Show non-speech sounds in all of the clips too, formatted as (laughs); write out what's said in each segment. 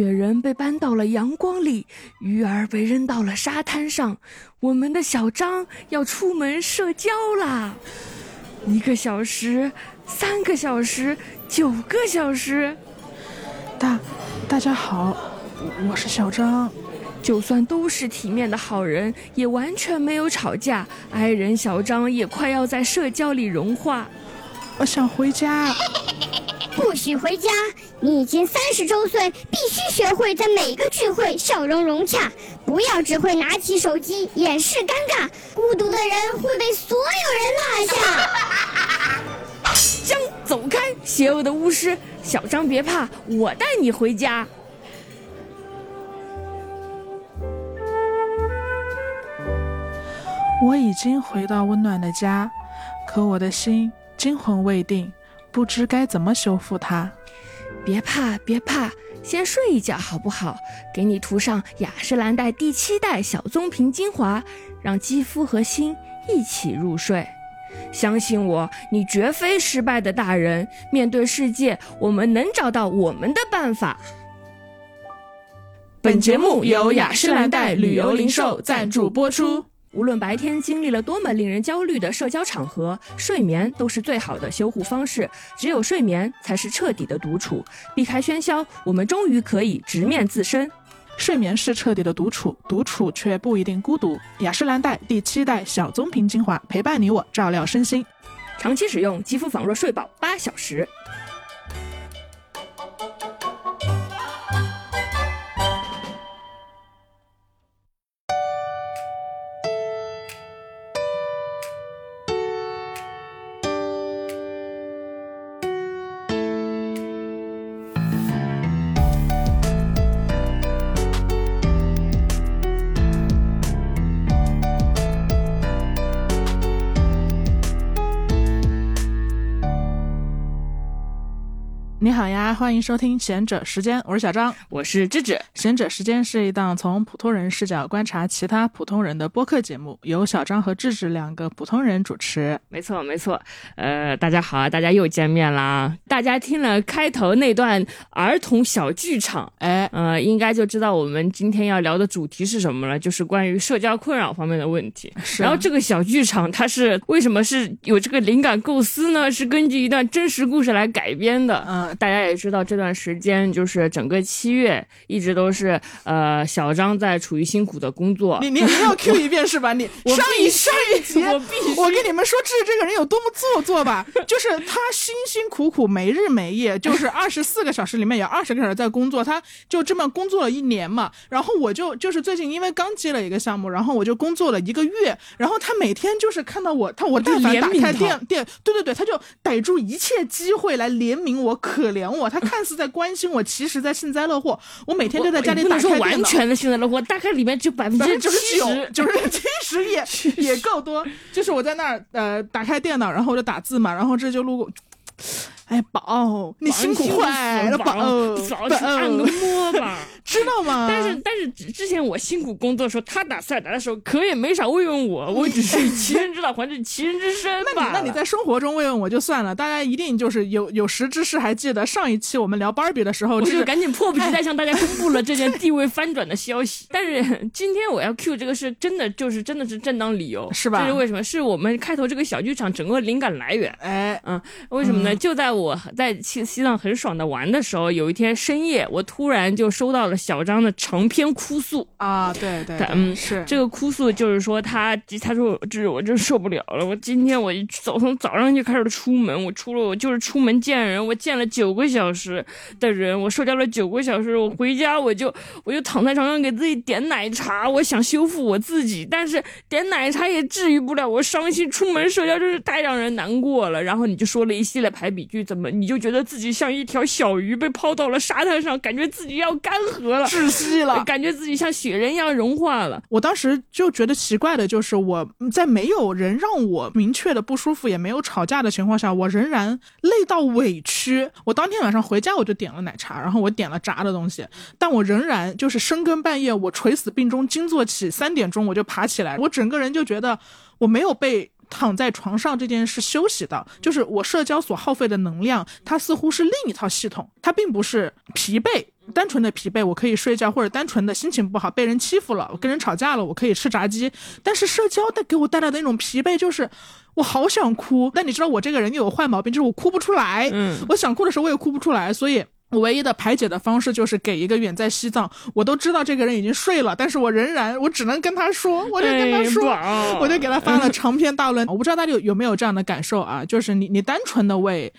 雪人被搬到了阳光里，鱼儿被扔到了沙滩上。我们的小张要出门社交啦！一个小时，三个小时，九个小时。大，大家好，我是小张。就算都是体面的好人，也完全没有吵架。爱人小张也快要在社交里融化。我想回家。不许回家！你已经三十周岁，必须学会在每个聚会笑容融洽，不要只会拿起手机掩饰尴尬。孤独的人会被所有人落下。(laughs) 江，走开！邪恶的巫师，小张别怕，我带你回家。我已经回到温暖的家，可我的心惊魂未定。不知该怎么修复它。别怕，别怕，先睡一觉好不好？给你涂上雅诗兰黛第七代小棕瓶精华，让肌肤和心一起入睡。相信我，你绝非失败的大人。面对世界，我们能找到我们的办法。本节目由雅诗兰黛旅游零售赞助播出。无论白天经历了多么令人焦虑的社交场合，睡眠都是最好的修护方式。只有睡眠才是彻底的独处，避开喧嚣，我们终于可以直面自身。睡眠是彻底的独处，独处却不一定孤独。雅诗兰黛第七代小棕瓶精华陪伴你我，照料身心。长期使用，肌肤仿若睡饱八小时。好呀，欢迎收听贤者时间，我是小张，我是智智。贤者时间是一档从普通人视角观察其他普通人的播客节目，由小张和智智两个普通人主持。没错，没错。呃，大家好啊，大家又见面啦！大家听了开头那段儿童小剧场，哎，呃，应该就知道我们今天要聊的主题是什么了，就是关于社交困扰方面的问题。然后这个小剧场它是为什么是有这个灵感构思呢？是根据一段真实故事来改编的。嗯。大家也知道，这段时间就是整个七月一直都是呃，小张在处于辛苦的工作。你你你要 Q 一遍是吧？你 (laughs) 上一上一集我必须我跟你们说，志这个人有多么做作吧？就是他辛辛苦苦没日没夜，就是二十四个小时里面有二十个小时在工作，他就这么工作了一年嘛。然后我就就是最近因为刚接了一个项目，然后我就工作了一个月。然后他每天就是看到我，他我但凡打开电电，对对对，他就逮住一切机会来怜悯我。可怜我，他看似在关心我，其实在幸灾乐祸。我每天就在家里打开完全的幸灾乐祸，大概里面就百分之九十九，就是七十也 (laughs) 也够多。就是我在那儿呃打开电脑，然后我就打字嘛，然后这就录。哎，宝，你辛苦坏了，宝，早去按个 (laughs) 摩吧，知道吗？(laughs) 但是但是之前我辛苦工作的时候，他打赛达的时候，可也没少慰问我，(laughs) 我只是以其人之道还治其人之身那你那你在生活中慰问我就算了，大家一定就是有有识之士还记得上一期我们聊芭比的时候，我就赶紧迫不及待向大家公布了这件地位翻转的消息。(laughs) 但是今天我要 Q 这个是真的，就是真的是正当理由，是吧？这是为什么？是我们开头这个小剧场整个灵感来源。哎，嗯，为什么呢？就在我在去西藏很爽的玩的时候，有一天深夜，我突然就收到了小张的长篇哭诉啊，对对，嗯，是这个哭诉就是说他他说这我真受不了了，我今天我早从早上就开始出门，我出了我就是出门见人，我见了九个小时的人，我社交了九个小时，我回家我就我就躺在床上给自己点奶茶，我想修复我自己，但是点奶茶也治愈不了我伤心，出门社交真是太让人难过了。然后你就说了一系列排比句，怎么你就觉得。自己像一条小鱼被抛到了沙滩上，感觉自己要干涸了，窒息了，(laughs) 感觉自己像雪人一样融化了。我当时就觉得奇怪的就是，我在没有人让我明确的不舒服，也没有吵架的情况下，我仍然累到委屈。我当天晚上回家我就点了奶茶，然后我点了炸的东西，但我仍然就是深更半夜，我垂死病中惊坐起，三点钟我就爬起来，我整个人就觉得我没有被。躺在床上这件事休息到，就是我社交所耗费的能量，它似乎是另一套系统，它并不是疲惫。单纯的疲惫，我可以睡觉，或者单纯的心情不好，被人欺负了，我跟人吵架了，我可以吃炸鸡。但是社交带给我带来的那种疲惫，就是我好想哭，但你知道我这个人又有坏毛病，就是我哭不出来。嗯，我想哭的时候我也哭不出来，所以我唯一的排解的方式就是给一个远在西藏，我都知道这个人已经睡了，但是我仍然我只能跟他说，我就跟他说，我就给他发了长篇大论。我不知道大家有有没有这样的感受啊？就是你你单纯的为。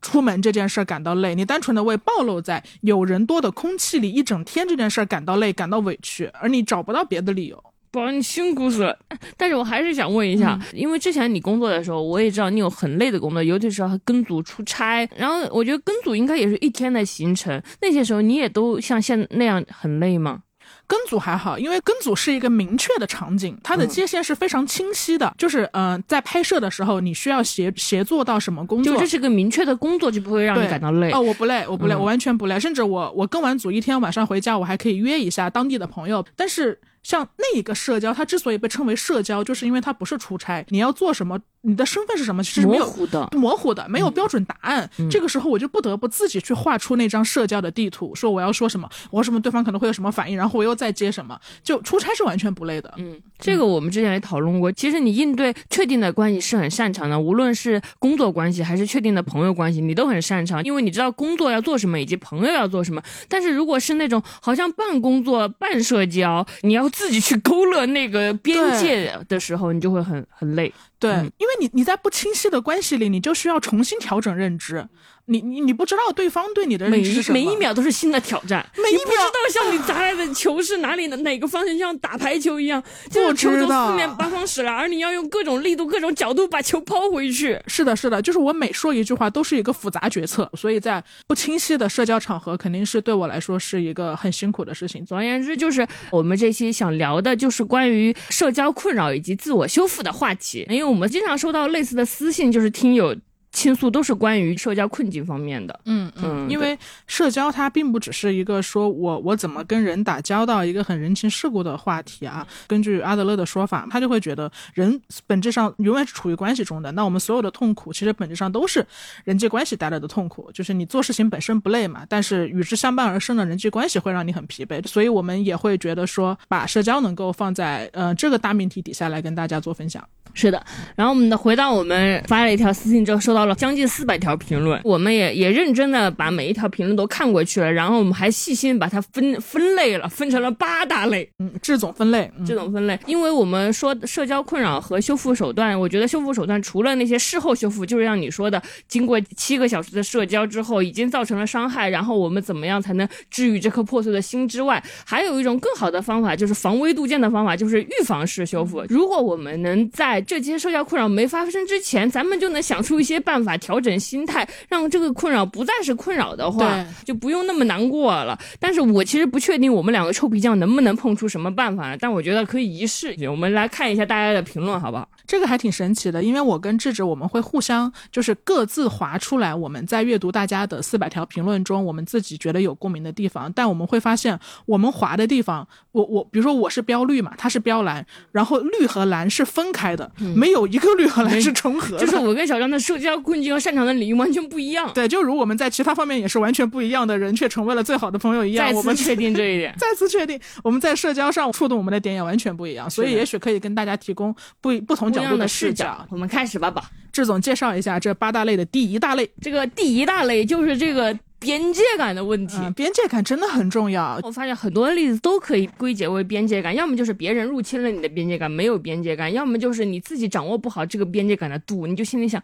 出门这件事儿感到累，你单纯的为暴露在有人多的空气里一整天这件事儿感到累、感到委屈，而你找不到别的理由。宝，你辛苦死了。(laughs) 但是我还是想问一下，因为之前你工作的时候，我也知道你有很累的工作，尤其是跟组出差。然后我觉得跟组应该也是一天的行程，那些时候你也都像现那样很累吗？跟组还好，因为跟组是一个明确的场景，它的界限是非常清晰的。就是，嗯，在拍摄的时候，你需要协协作到什么工作，就这是个明确的工作，就不会让你感到累。哦，我不累，我不累，我完全不累。甚至我我跟完组一天晚上回家，我还可以约一下当地的朋友。但是。像那一个社交，它之所以被称为社交，就是因为它不是出差。你要做什么，你的身份是什么，其实模糊的，模糊的，没有标准答案。这个时候，我就不得不自己去画出那张社交的地图，说我要说什么，我什么对方可能会有什么反应，然后我又再接什么。就出差是完全不累的。嗯，这个我们之前也讨论过。其实你应对确定的关系是很擅长的，无论是工作关系还是确定的朋友关系，你都很擅长，因为你知道工作要做什么，以及朋友要做什么。但是如果是那种好像半工作半社交，你要自己去勾。勒那个边界的时候，你就会很很累。对，因为你你在不清晰的关系里，你就需要重新调整认知。你你你不知道对方对你的认知是每一秒都是新的挑战，每一秒不知道向你砸来的球是哪里的哪个方向，像打排球一样，就是球从四面八方驶来，而你要用各种力度、各种角度把球抛回去。是的，是的，就是我每说一句话都是一个复杂决策，所以在不清晰的社交场合，肯定是对我来说是一个很辛苦的事情。总而言之，就是我们这期想聊的就是关于社交困扰以及自我修复的话题，因为我们经常收到类似的私信，就是听友。倾诉都是关于社交困境方面的，嗯嗯，因为社交它并不只是一个说我我怎么跟人打交道一个很人情世故的话题啊。根据阿德勒的说法，他就会觉得人本质上永远是处于关系中的。那我们所有的痛苦，其实本质上都是人际关系带来的痛苦。就是你做事情本身不累嘛，但是与之相伴而生的人际关系会让你很疲惫。所以我们也会觉得说，把社交能够放在呃这个大命题底下来跟大家做分享。是的，然后我们的回到我们发了一条私信之后，收到了将近四百条评论，我们也也认真的把每一条评论都看过去了，然后我们还细心把它分分类了，分成了八大类，嗯，这种分类，这种分类，因为我们说社交困扰和修复手段，我觉得修复手段除了那些事后修复，就是像你说的，经过七个小时的社交之后已经造成了伤害，然后我们怎么样才能治愈这颗破碎的心之外，还有一种更好的方法，就是防微杜渐的方法，就是预防式修复。如果我们能在这些社交困扰没发生之前，咱们就能想出一些办法调整心态，让这个困扰不再是困扰的话，就不用那么难过了。但是我其实不确定我们两个臭皮匠能不能碰出什么办法，但我觉得可以一试。我们来看一下大家的评论，好不好？这个还挺神奇的，因为我跟智智我们会互相就是各自划出来，我们在阅读大家的四百条评论中，我们自己觉得有共鸣的地方。但我们会发现，我们划的地方，我我比如说我是标绿嘛，他是标蓝，然后绿和蓝是分开的，没有一个绿和蓝是重合的。就是我跟小张的社交困境和擅长的领域完全不一样。对，就如我们在其他方面也是完全不一样的人，却成为了最好的朋友一样。再次确定这一点，(laughs) 再次确定我们在社交上触动我们的点也完全不一样，所以也许可以跟大家提供不不同。的视角，我们开始吧，宝。志总介绍一下这八大类的第一大类。这个第一大类就是这个边界感的问题。边界感真的很重要。我发现很多例子都可以归结为边界感，要么就是别人入侵了你的边界感，没有边界感；要么就是你自己掌握不好这个边界感的度，你就心里想。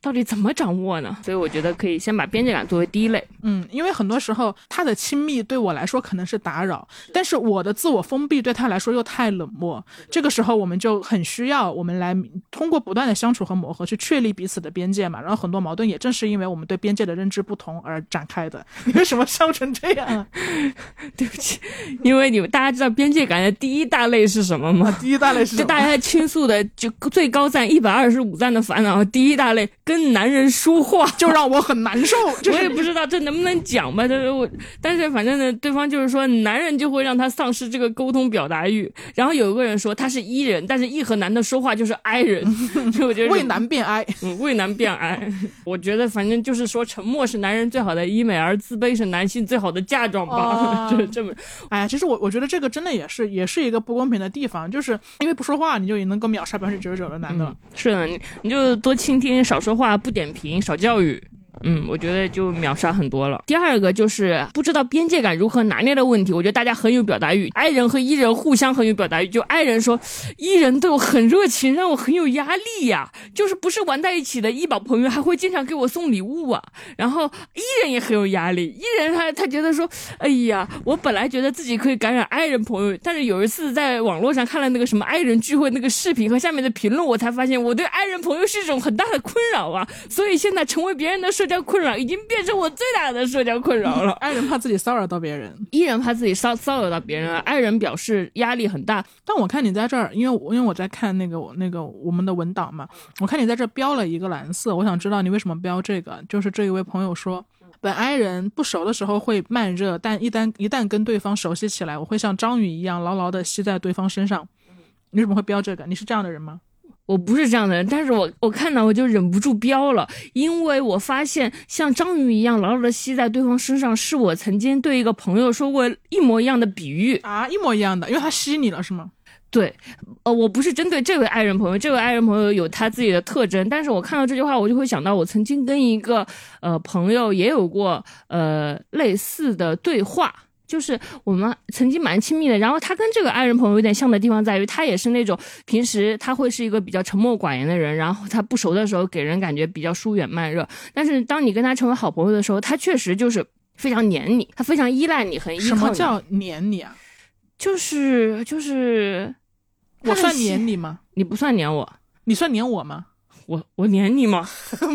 到底怎么掌握呢？所以我觉得可以先把边界感作为第一类。嗯，因为很多时候他的亲密对我来说可能是打扰，但是我的自我封闭对他来说又太冷漠。这个时候我们就很需要我们来通过不断的相处和磨合去确立彼此的边界嘛。然后很多矛盾也正是因为我们对边界的认知不同而展开的。(laughs) 你为什么笑成这样？啊 (laughs) 对不起，因为你们大家知道边界感的第一大类是什么吗？第一大类是就大家倾诉的就最高赞一百二十五赞的烦恼。第一大类。跟男人说话，(laughs) 就让我很难受。(laughs) 就我也不知道这能不能讲吧，但是我，但是反正呢，对方就是说，男人就会让他丧失这个沟通表达欲。然后有一个人说他是伊人，但是一和男的说话就是 I 人，(laughs) 所以我觉得为难变哀。嗯，为难变哀。我觉得反正就是说，沉默是男人最好的医美，而自卑是男性最好的嫁妆吧，哦就是这么。哎呀，其实我我觉得这个真的也是也是一个不公平的地方，就是因为不说话，你就也能够秒杀百分之九十九的男的了。是的，你你就多倾听，少说话，不点评，少教育。嗯，我觉得就秒杀很多了。第二个就是不知道边界感如何拿捏的问题，我觉得大家很有表达欲，I 人和 E 人互相很有表达欲。就 I 人说，E 人对我很热情，让我很有压力呀、就是不是玩在一起的医保朋友，还会经常给我送礼物啊。然后 E 人也很有压力，E 人他他觉得说，哎呀，我本来觉得自己可以感染 I 人朋友，但是有一次在网络上看了那个什么 I 人聚会那个视频和下面的评论，我才发现我对 I 人朋友是一种很大的困扰啊。所以现在成为别人的社交困扰，已经变成我最大的社交困扰了。(laughs) 爱人怕自己骚扰到别人，依然怕自己骚骚扰到别人，爱人表示压力很大。但我看你在这儿，因为我因为我在看那个我那个我们的文档嘛，我看你在这儿标了一个蓝色，我想知道你为什么标这个。就是这一位朋友说，本爱人不熟的时候会慢热，但一旦一旦跟对方熟悉起来，我会像章鱼一样牢牢的吸在对方身上。你为什么会标这个？你是这样的人吗？我不是这样的人，但是我我看到我就忍不住飙了，因为我发现像章鱼一样牢牢的吸在对方身上，是我曾经对一个朋友说过一模一样的比喻。啊，一模一样的，因为他吸你了是吗？对，呃，我不是针对这位爱人朋友，这位爱人朋友有他自己的特征，但是我看到这句话，我就会想到我曾经跟一个呃朋友也有过呃类似的对话。就是我们曾经蛮亲密的，然后他跟这个爱人朋友有点像的地方在于，他也是那种平时他会是一个比较沉默寡言的人，然后他不熟的时候给人感觉比较疏远慢热，但是当你跟他成为好朋友的时候，他确实就是非常黏你，他非常依赖你，很依靠你。什么叫黏你啊？就是就是，我算黏黏你吗？你不算黏我，你算黏我吗？我我黏你吗？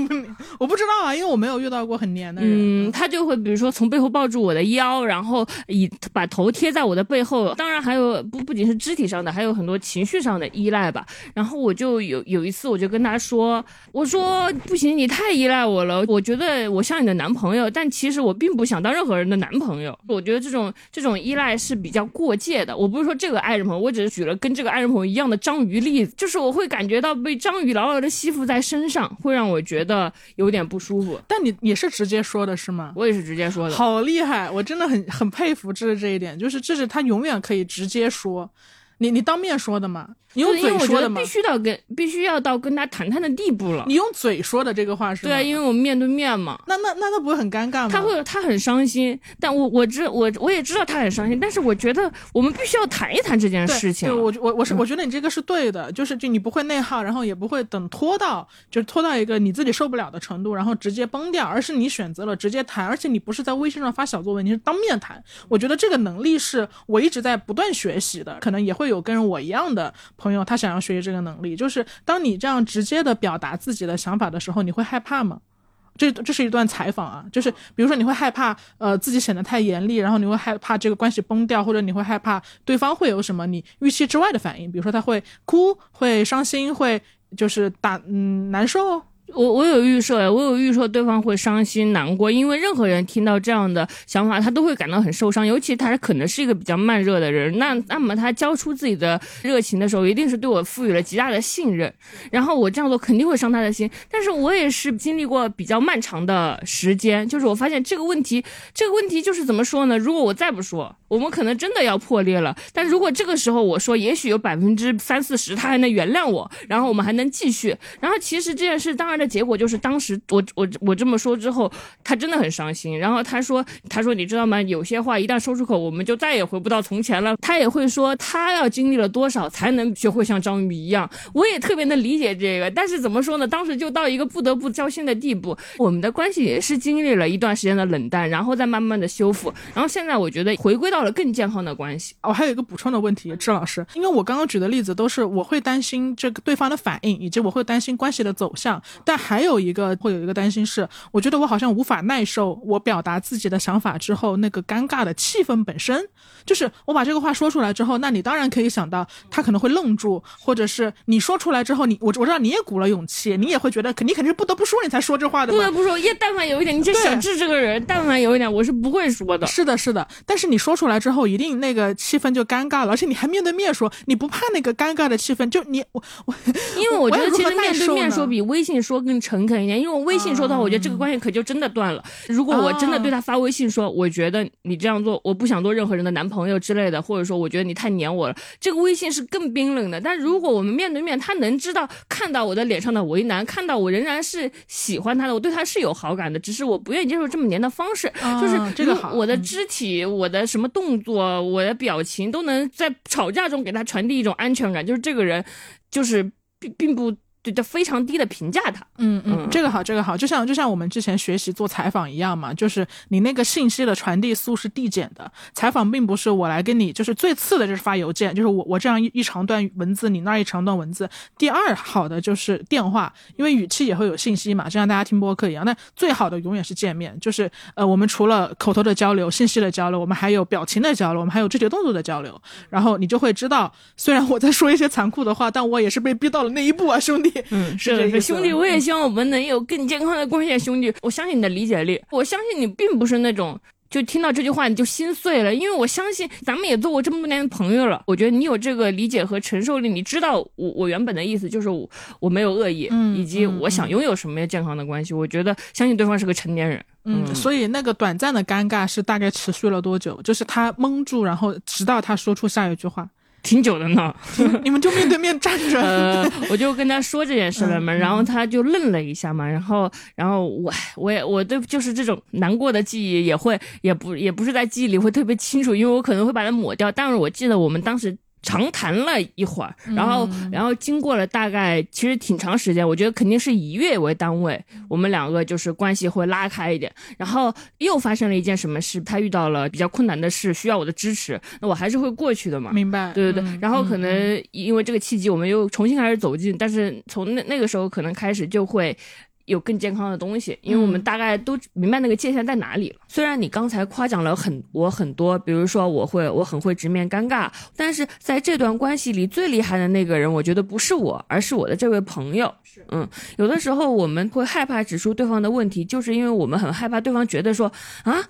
(laughs) 我不知道啊，因为我没有遇到过很黏的人。嗯，他就会比如说从背后抱住我的腰，然后以把头贴在我的背后。当然还有不不仅是肢体上的，还有很多情绪上的依赖吧。然后我就有有一次我就跟他说，我说不行，你太依赖我了，我觉得我像你的男朋友，但其实我并不想当任何人的男朋友。我觉得这种这种依赖是比较过界的。我不是说这个爱人朋友，我只是举了跟这个爱人朋友一样的章鱼例子，就是我会感觉到被章鱼牢牢的吸附在身上，会让我觉得有点不舒服。但你也是直接说的是吗？我也是直接说的。好厉害，我真的很很佩服这是这一点，就是这是他永远可以直接说。你你当面说的吗？你用嘴说的吗必？须到跟必须要到跟他谈谈的地步了。你用嘴说的这个话是？对啊，因为我们面对面嘛，那那那那不会很尴尬吗？他会他很伤心，但我我知我我也知道他很伤心，但是我觉得我们必须要谈一谈这件事情。对我我我是我觉得你这个是对的，就是就你不会内耗，然后也不会等拖到就是拖到一个你自己受不了的程度，然后直接崩掉，而是你选择了直接谈，而且你不是在微信上发小作文，你是当面谈。我觉得这个能力是我一直在不断学习的，可能也会有跟我一样的朋友，他想要学习这个能力，就是当你这样直接的表达自己的想法的时候，你会害怕吗？这这是一段采访啊，就是比如说你会害怕呃自己显得太严厉，然后你会害怕这个关系崩掉，或者你会害怕对方会有什么你预期之外的反应，比如说他会哭、会伤心、会就是打嗯难受。我我有预设，我有预设对方会伤心难过，因为任何人听到这样的想法，他都会感到很受伤，尤其他可能是一个比较慢热的人，那那么他交出自己的热情的时候，一定是对我赋予了极大的信任，然后我这样做肯定会伤他的心，但是我也是经历过比较漫长的时间，就是我发现这个问题，这个问题就是怎么说呢？如果我再不说，我们可能真的要破裂了，但如果这个时候我说，也许有百分之三四十他还能原谅我，然后我们还能继续，然后其实这件事当然结果就是，当时我我我这么说之后，他真的很伤心。然后他说他说你知道吗？有些话一旦说出口，我们就再也回不到从前了。他也会说他要经历了多少才能学会像章鱼一样。我也特别能理解这个，但是怎么说呢？当时就到一个不得不交心的地步，我们的关系也是经历了一段时间的冷淡，然后再慢慢的修复。然后现在我觉得回归到了更健康的关系。我还有一个补充的问题，智老师，因为我刚刚举的例子都是我会担心这个对方的反应，以及我会担心关系的走向，但还有一个会有一个担心是，我觉得我好像无法耐受我表达自己的想法之后那个尴尬的气氛本身，就是我把这个话说出来之后，那你当然可以想到他可能会愣住，或者是你说出来之后，你我我知道你也鼓了勇气，你也会觉得肯你肯定是不得不说你才说这话的。不得不说，也但凡有一点，你就想治这个人，但凡有一点，我是不会说的。是的，是的，但是你说出来之后，一定那个气氛就尴尬了，而且你还面对面说，你不怕那个尴尬的气氛？就你我我，因为我觉得其实面对面说说比微信说更诚恳一点，因为我微信说的话，我觉得这个关系可就真的断了。如果我真的对他发微信说，我觉得你这样做，我不想做任何人的男朋友之类的，或者说我觉得你太黏我了，这个微信是更冰冷的。但如果我们面对面，他能知道看到我的脸上的为难，看到我仍然是喜欢他的，我对他是有好感的，只是我不愿意接受这么黏的方式，就是这个好，我的肢体，我的什么动作，我的表情都能在吵架中给他传递一种安全感，就是这个人，就是并并不。对，就非常低的评价他。嗯嗯，这个好，这个好，就像就像我们之前学习做采访一样嘛，就是你那个信息的传递速是递减的。采访并不是我来跟你，就是最次的就是发邮件，就是我我这样一一长段文字，你那一长段文字。第二好的就是电话，因为语气也会有信息嘛，就像大家听播客一样。那最好的永远是见面，就是呃，我们除了口头的交流、信息的交流，我们还有表情的交流，我们还有肢体动作的交流。然后你就会知道，虽然我在说一些残酷的话，但我也是被逼到了那一步啊，兄弟。嗯，是是，兄弟，我也希望我们能有更健康的关系，兄弟。我相信你的理解力，我相信你并不是那种就听到这句话你就心碎了，因为我相信咱们也做过这么多年的朋友了。我觉得你有这个理解和承受力，你知道我我原本的意思就是我我没有恶意，以及我想拥有什么样健康的关系。我觉得相信对方是个成年人，嗯，所以那个短暂的尴尬是大概持续了多久？就是他蒙住，然后直到他说出下一句话。挺久的呢，(laughs) 你们就面对面站着。(laughs) 呃，我就跟他说这件事了嘛，然后他就愣了一下嘛，然后，然后我，我也，我对就是这种难过的记忆也会，也不，也不是在记忆里会特别清楚，因为我可能会把它抹掉，但是我记得我们当时。长谈了一会儿，然后，然后经过了大概其实挺长时间，我觉得肯定是以月为单位，我们两个就是关系会拉开一点。然后又发生了一件什么事，他遇到了比较困难的事，需要我的支持，那我还是会过去的嘛。明白。对对对。然后可能因为这个契机，我们又重新开始走近，但是从那那个时候可能开始就会。有更健康的东西，因为我们大概都明白那个界限在哪里了。虽然你刚才夸奖了很我很多，比如说我会我很会直面尴尬，但是在这段关系里最厉害的那个人，我觉得不是我，而是我的这位朋友。是，嗯，有的时候我们会害怕指出对方的问题，就是因为我们很害怕对方觉得说啊。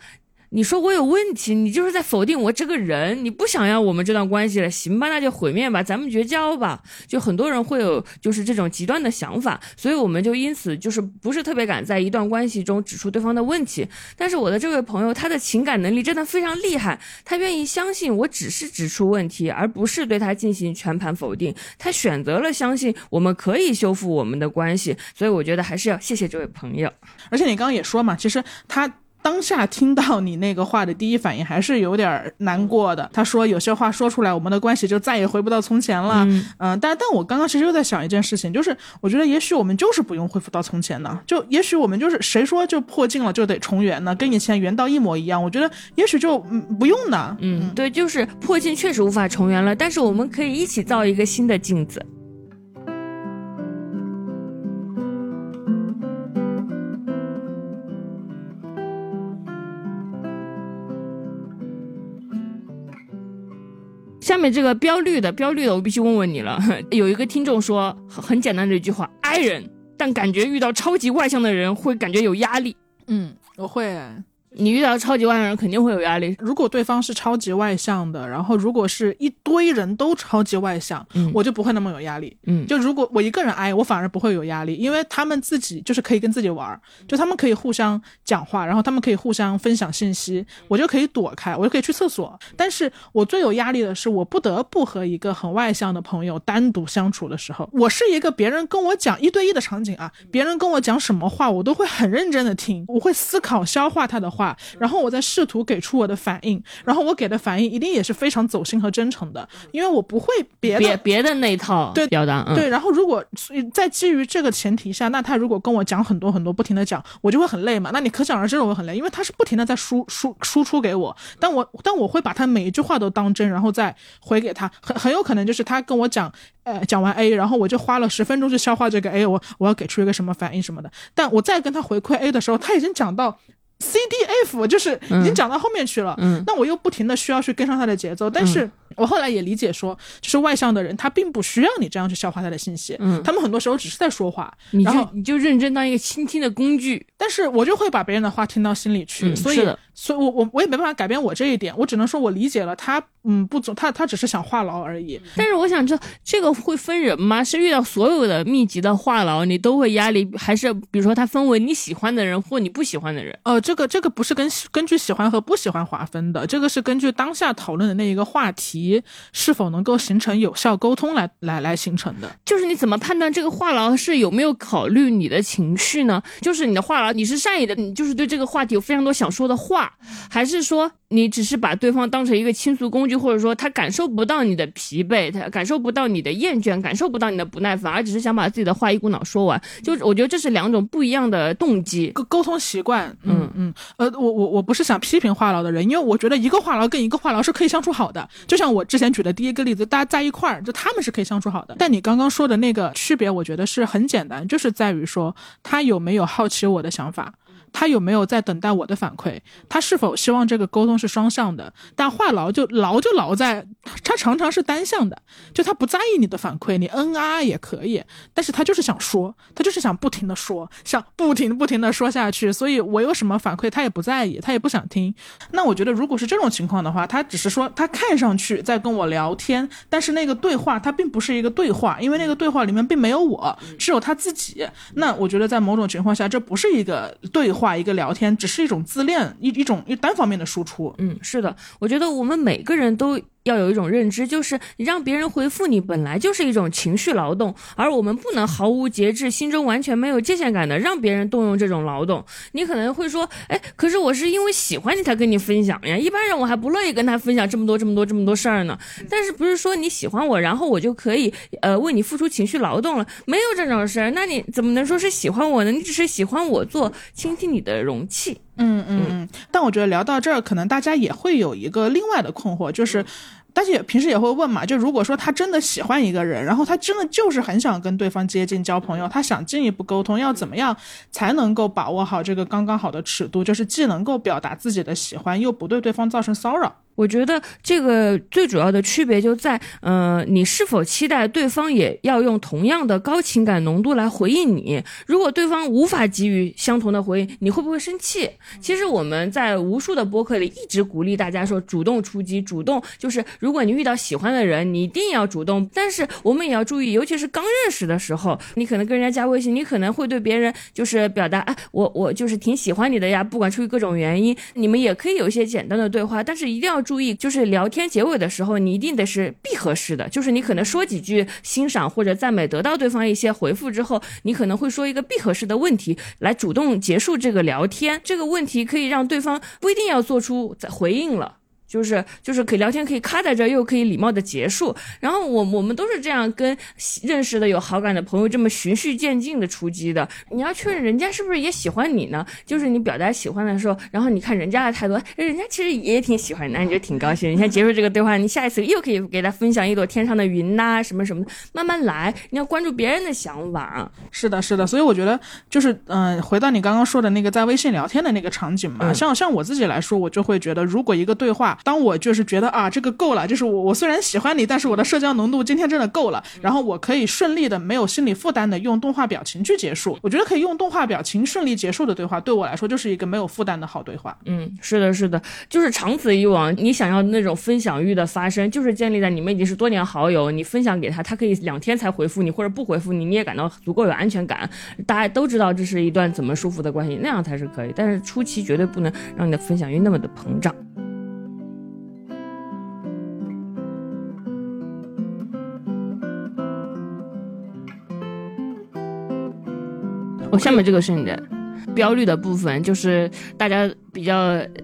你说我有问题，你就是在否定我这个人，你不想要我们这段关系了，行吧，那就毁灭吧，咱们绝交吧。就很多人会有就是这种极端的想法，所以我们就因此就是不是特别敢在一段关系中指出对方的问题。但是我的这位朋友，他的情感能力真的非常厉害，他愿意相信我只是指出问题，而不是对他进行全盘否定。他选择了相信我们可以修复我们的关系，所以我觉得还是要谢谢这位朋友。而且你刚刚也说嘛，其实他。当下听到你那个话的第一反应还是有点难过的。他说有些话说出来，我们的关系就再也回不到从前了。嗯，但但我刚刚其实又在想一件事情，就是我觉得也许我们就是不用恢复到从前呢，就也许我们就是谁说就破镜了就得重圆呢？跟以前圆到一模一样，我觉得也许就不用呢。嗯，对，就是破镜确实无法重圆了，但是我们可以一起造一个新的镜子。下面这个标绿的标绿的，我必须问问你了。(laughs) 有一个听众说，很简单的一句话：挨人，但感觉遇到超级外向的人会感觉有压力。嗯，我会。你遇到超级外向人肯定会有压力。如果对方是超级外向的，然后如果是一堆人都超级外向，嗯，我就不会那么有压力。嗯，就如果我一个人挨，我反而不会有压力，因为他们自己就是可以跟自己玩，就他们可以互相讲话，然后他们可以互相分享信息，我就可以躲开，我就可以去厕所。但是我最有压力的是，我不得不和一个很外向的朋友单独相处的时候，我是一个别人跟我讲一对一的场景啊，别人跟我讲什么话，我都会很认真的听，我会思考消化他的话。话，然后我再试图给出我的反应，然后我给的反应一定也是非常走心和真诚的，因为我不会别的别别的那一套对表达，嗯、对，然后如果在基于这个前提下，那他如果跟我讲很多很多，不停的讲，我就会很累嘛。那你可想而知我会很累，因为他是不停的在输输输出给我，但我但我会把他每一句话都当真，然后再回给他。很很有可能就是他跟我讲，呃，讲完 A，然后我就花了十分钟去消化这个 A，我我要给出一个什么反应什么的。但我再跟他回馈 A 的时候，他已经讲到 C D F，就是已经讲到后面去了。嗯，那我又不停的需要去跟上他的节奏，但是。我后来也理解说，就是外向的人他并不需要你这样去消化他的信息，嗯，他们很多时候只是在说话，你然后就你就认真当一个倾听的工具，但是我就会把别人的话听到心里去，嗯所以所以我我我也没办法改变我这一点，我只能说我理解了他，嗯，不总他他只是想话痨而已，但是我想知道这个会分人吗？是遇到所有的密集的话痨，你都会压力，还是比如说他分为你喜欢的人或你不喜欢的人？呃，这个这个不是根根据喜欢和不喜欢划分的，这个是根据当下讨论的那一个话题是否能够形成有效沟通来来来形成的。就是你怎么判断这个话痨是有没有考虑你的情绪呢？就是你的话痨，你是善意的，你就是对这个话题有非常多想说的话，还是说你只是把对方当成一个倾诉工具，或者说他感受不到你的疲惫，他感受不到你的厌倦，感受不到你的不耐烦，而只是想把自己的话一股脑说完？就我觉得这是两种不一样的动机。沟沟通习惯，嗯嗯，呃，我我我不是想批评话痨的人，因为我觉得一个话痨跟一个话痨是可以相处好的。就像我之前举的第一个例子，大家在一块儿，就他们是可以相处好的。但你刚刚说的那个区别，我觉得是很简单，就是在于说他有没有好奇我的想法。他有没有在等待我的反馈？他是否希望这个沟通是双向的？但话痨就痨就痨在，他常常是单向的，就他不在意你的反馈，你嗯啊也可以，但是他就是想说，他就是想不停的说，想不停不停的说下去，所以我有什么反馈他也不在意，他也不想听。那我觉得如果是这种情况的话，他只是说他看上去在跟我聊天，但是那个对话他并不是一个对话，因为那个对话里面并没有我，只有他自己。那我觉得在某种情况下，这不是一个对话。话一个聊天，只是一种自恋，一一种一单方面的输出。嗯，是的，我觉得我们每个人都。要有一种认知，就是你让别人回复你，本来就是一种情绪劳动，而我们不能毫无节制、心中完全没有界限感的让别人动用这种劳动。你可能会说，哎，可是我是因为喜欢你才跟你分享呀，(laughs) 一般人我还不乐意跟他分享这么多、这么多、这么多事儿呢。但是不是说你喜欢我，然后我就可以呃为你付出情绪劳动了？没有这种事儿，那你怎么能说是喜欢我呢？你只是喜欢我做倾听你的容器。嗯嗯嗯，但我觉得聊到这儿，可能大家也会有一个另外的困惑，就是。大家也平时也会问嘛，就如果说他真的喜欢一个人，然后他真的就是很想跟对方接近交朋友，他想进一步沟通，要怎么样才能够把握好这个刚刚好的尺度，就是既能够表达自己的喜欢，又不对对方造成骚扰？我觉得这个最主要的区别就在，呃，你是否期待对方也要用同样的高情感浓度来回应你？如果对方无法给予相同的回应，你会不会生气？其实我们在无数的播客里一直鼓励大家说，主动出击，主动就是如果你遇到喜欢的人，你一定要主动。但是我们也要注意，尤其是刚认识的时候，你可能跟人家加微信，你可能会对别人就是表达，哎，我我就是挺喜欢你的呀，不管出于各种原因，你们也可以有一些简单的对话，但是一定要。注意，就是聊天结尾的时候，你一定得是闭合式的，就是你可能说几句欣赏或者赞美，得到对方一些回复之后，你可能会说一个闭合式的问题来主动结束这个聊天。这个问题可以让对方不一定要做出回应了。就是就是可以聊天，可以卡在这儿，又可以礼貌的结束。然后我我们都是这样跟认识的有好感的朋友这么循序渐进的出击的。你要确认人家是不是也喜欢你呢？就是你表达喜欢的时候，然后你看人家的态度，人家其实也挺喜欢你，那你就挺高兴。你先结束这个对话，你下一次又可以给他分享一朵天上的云呐，什么什么的，慢慢来。你要关注别人的想法。是的，是的。所以我觉得就是嗯，回到你刚刚说的那个在微信聊天的那个场景嘛，像像我自己来说，我就会觉得，如果一个对话。当我就是觉得啊，这个够了，就是我我虽然喜欢你，但是我的社交浓度今天真的够了，然后我可以顺利的没有心理负担的用动画表情去结束。我觉得可以用动画表情顺利结束的对话，对我来说就是一个没有负担的好对话。嗯，是的，是的，就是长此以往，你想要那种分享欲的发生，就是建立在你们已经是多年好友，你分享给他，他可以两天才回复你，或者不回复你，你也感到足够有安全感。大家都知道这是一段怎么舒服的关系，那样才是可以。但是初期绝对不能让你的分享欲那么的膨胀。哦，下面这个是你的标绿的部分，就是大家比较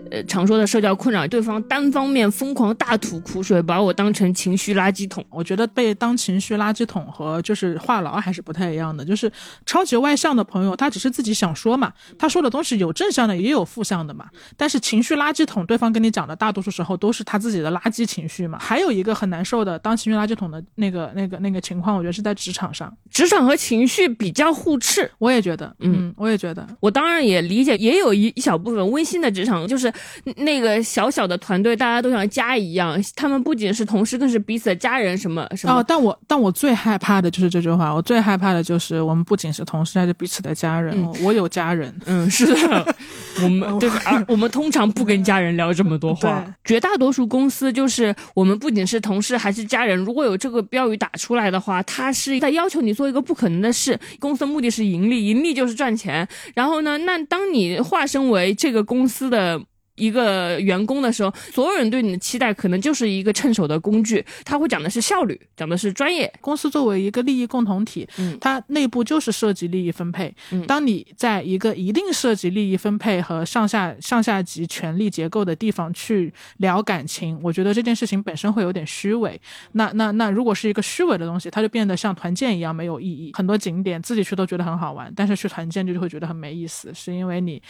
呃常说的社交困扰，对方单方面疯狂大吐苦水，把我当成情绪垃圾桶。我觉得被当情绪垃圾桶和就是话痨还是不太一样的。就是超级外向的朋友，他只是自己想说嘛，他说的东西有正向的，也有负向的嘛。但是情绪垃圾桶，对方跟你讲的大多数时候都是他自己的垃圾情绪嘛。还有一个很难受的当情绪垃圾桶的那个那个那个情况，我觉得是在职场上，职场和情绪比较互斥。我也觉得，嗯，我也觉得，我当然也理解，也有一一小部分温馨的职场，就是那个小小的团队，大家都像家一样，他们不仅是同事，更是彼此的家人，什么什么。哦，但我但我最害怕的就是这句话，我最害怕的就是我们不仅是同事，还是彼此的家人。我有家人，嗯，是的，(laughs) 我们对，而我们通常不跟家人聊这么多话。绝大多数公司就是我们不仅是同事，还是家人。如果有这个标语打出来的话，他是在要求你做一个不可能的事。公司的目的是盈利，盈利就是赚钱。然后呢，那当你化身为这个公司的。一个员工的时候，所有人对你的期待可能就是一个趁手的工具。他会讲的是效率，讲的是专业。公司作为一个利益共同体，嗯，它内部就是涉及利益分配。嗯，当你在一个一定涉及利益分配和上下上下级权力结构的地方去聊感情，我觉得这件事情本身会有点虚伪。那那那，如果是一个虚伪的东西，它就变得像团建一样没有意义。很多景点自己去都觉得很好玩，但是去团建就就会觉得很没意思，是因为你。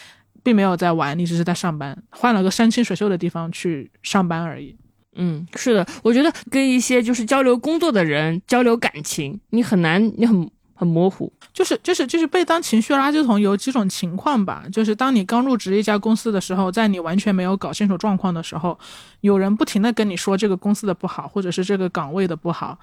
并没有在玩，你只是在上班，换了个山清水秀的地方去上班而已。嗯，是的，我觉得跟一些就是交流工作的人交流感情，你很难，你很很模糊。就是就是就是被当情绪垃圾桶有几种情况吧，就是当你刚入职一家公司的时候，在你完全没有搞清楚状况的时候，有人不停的跟你说这个公司的不好，或者是这个岗位的不好。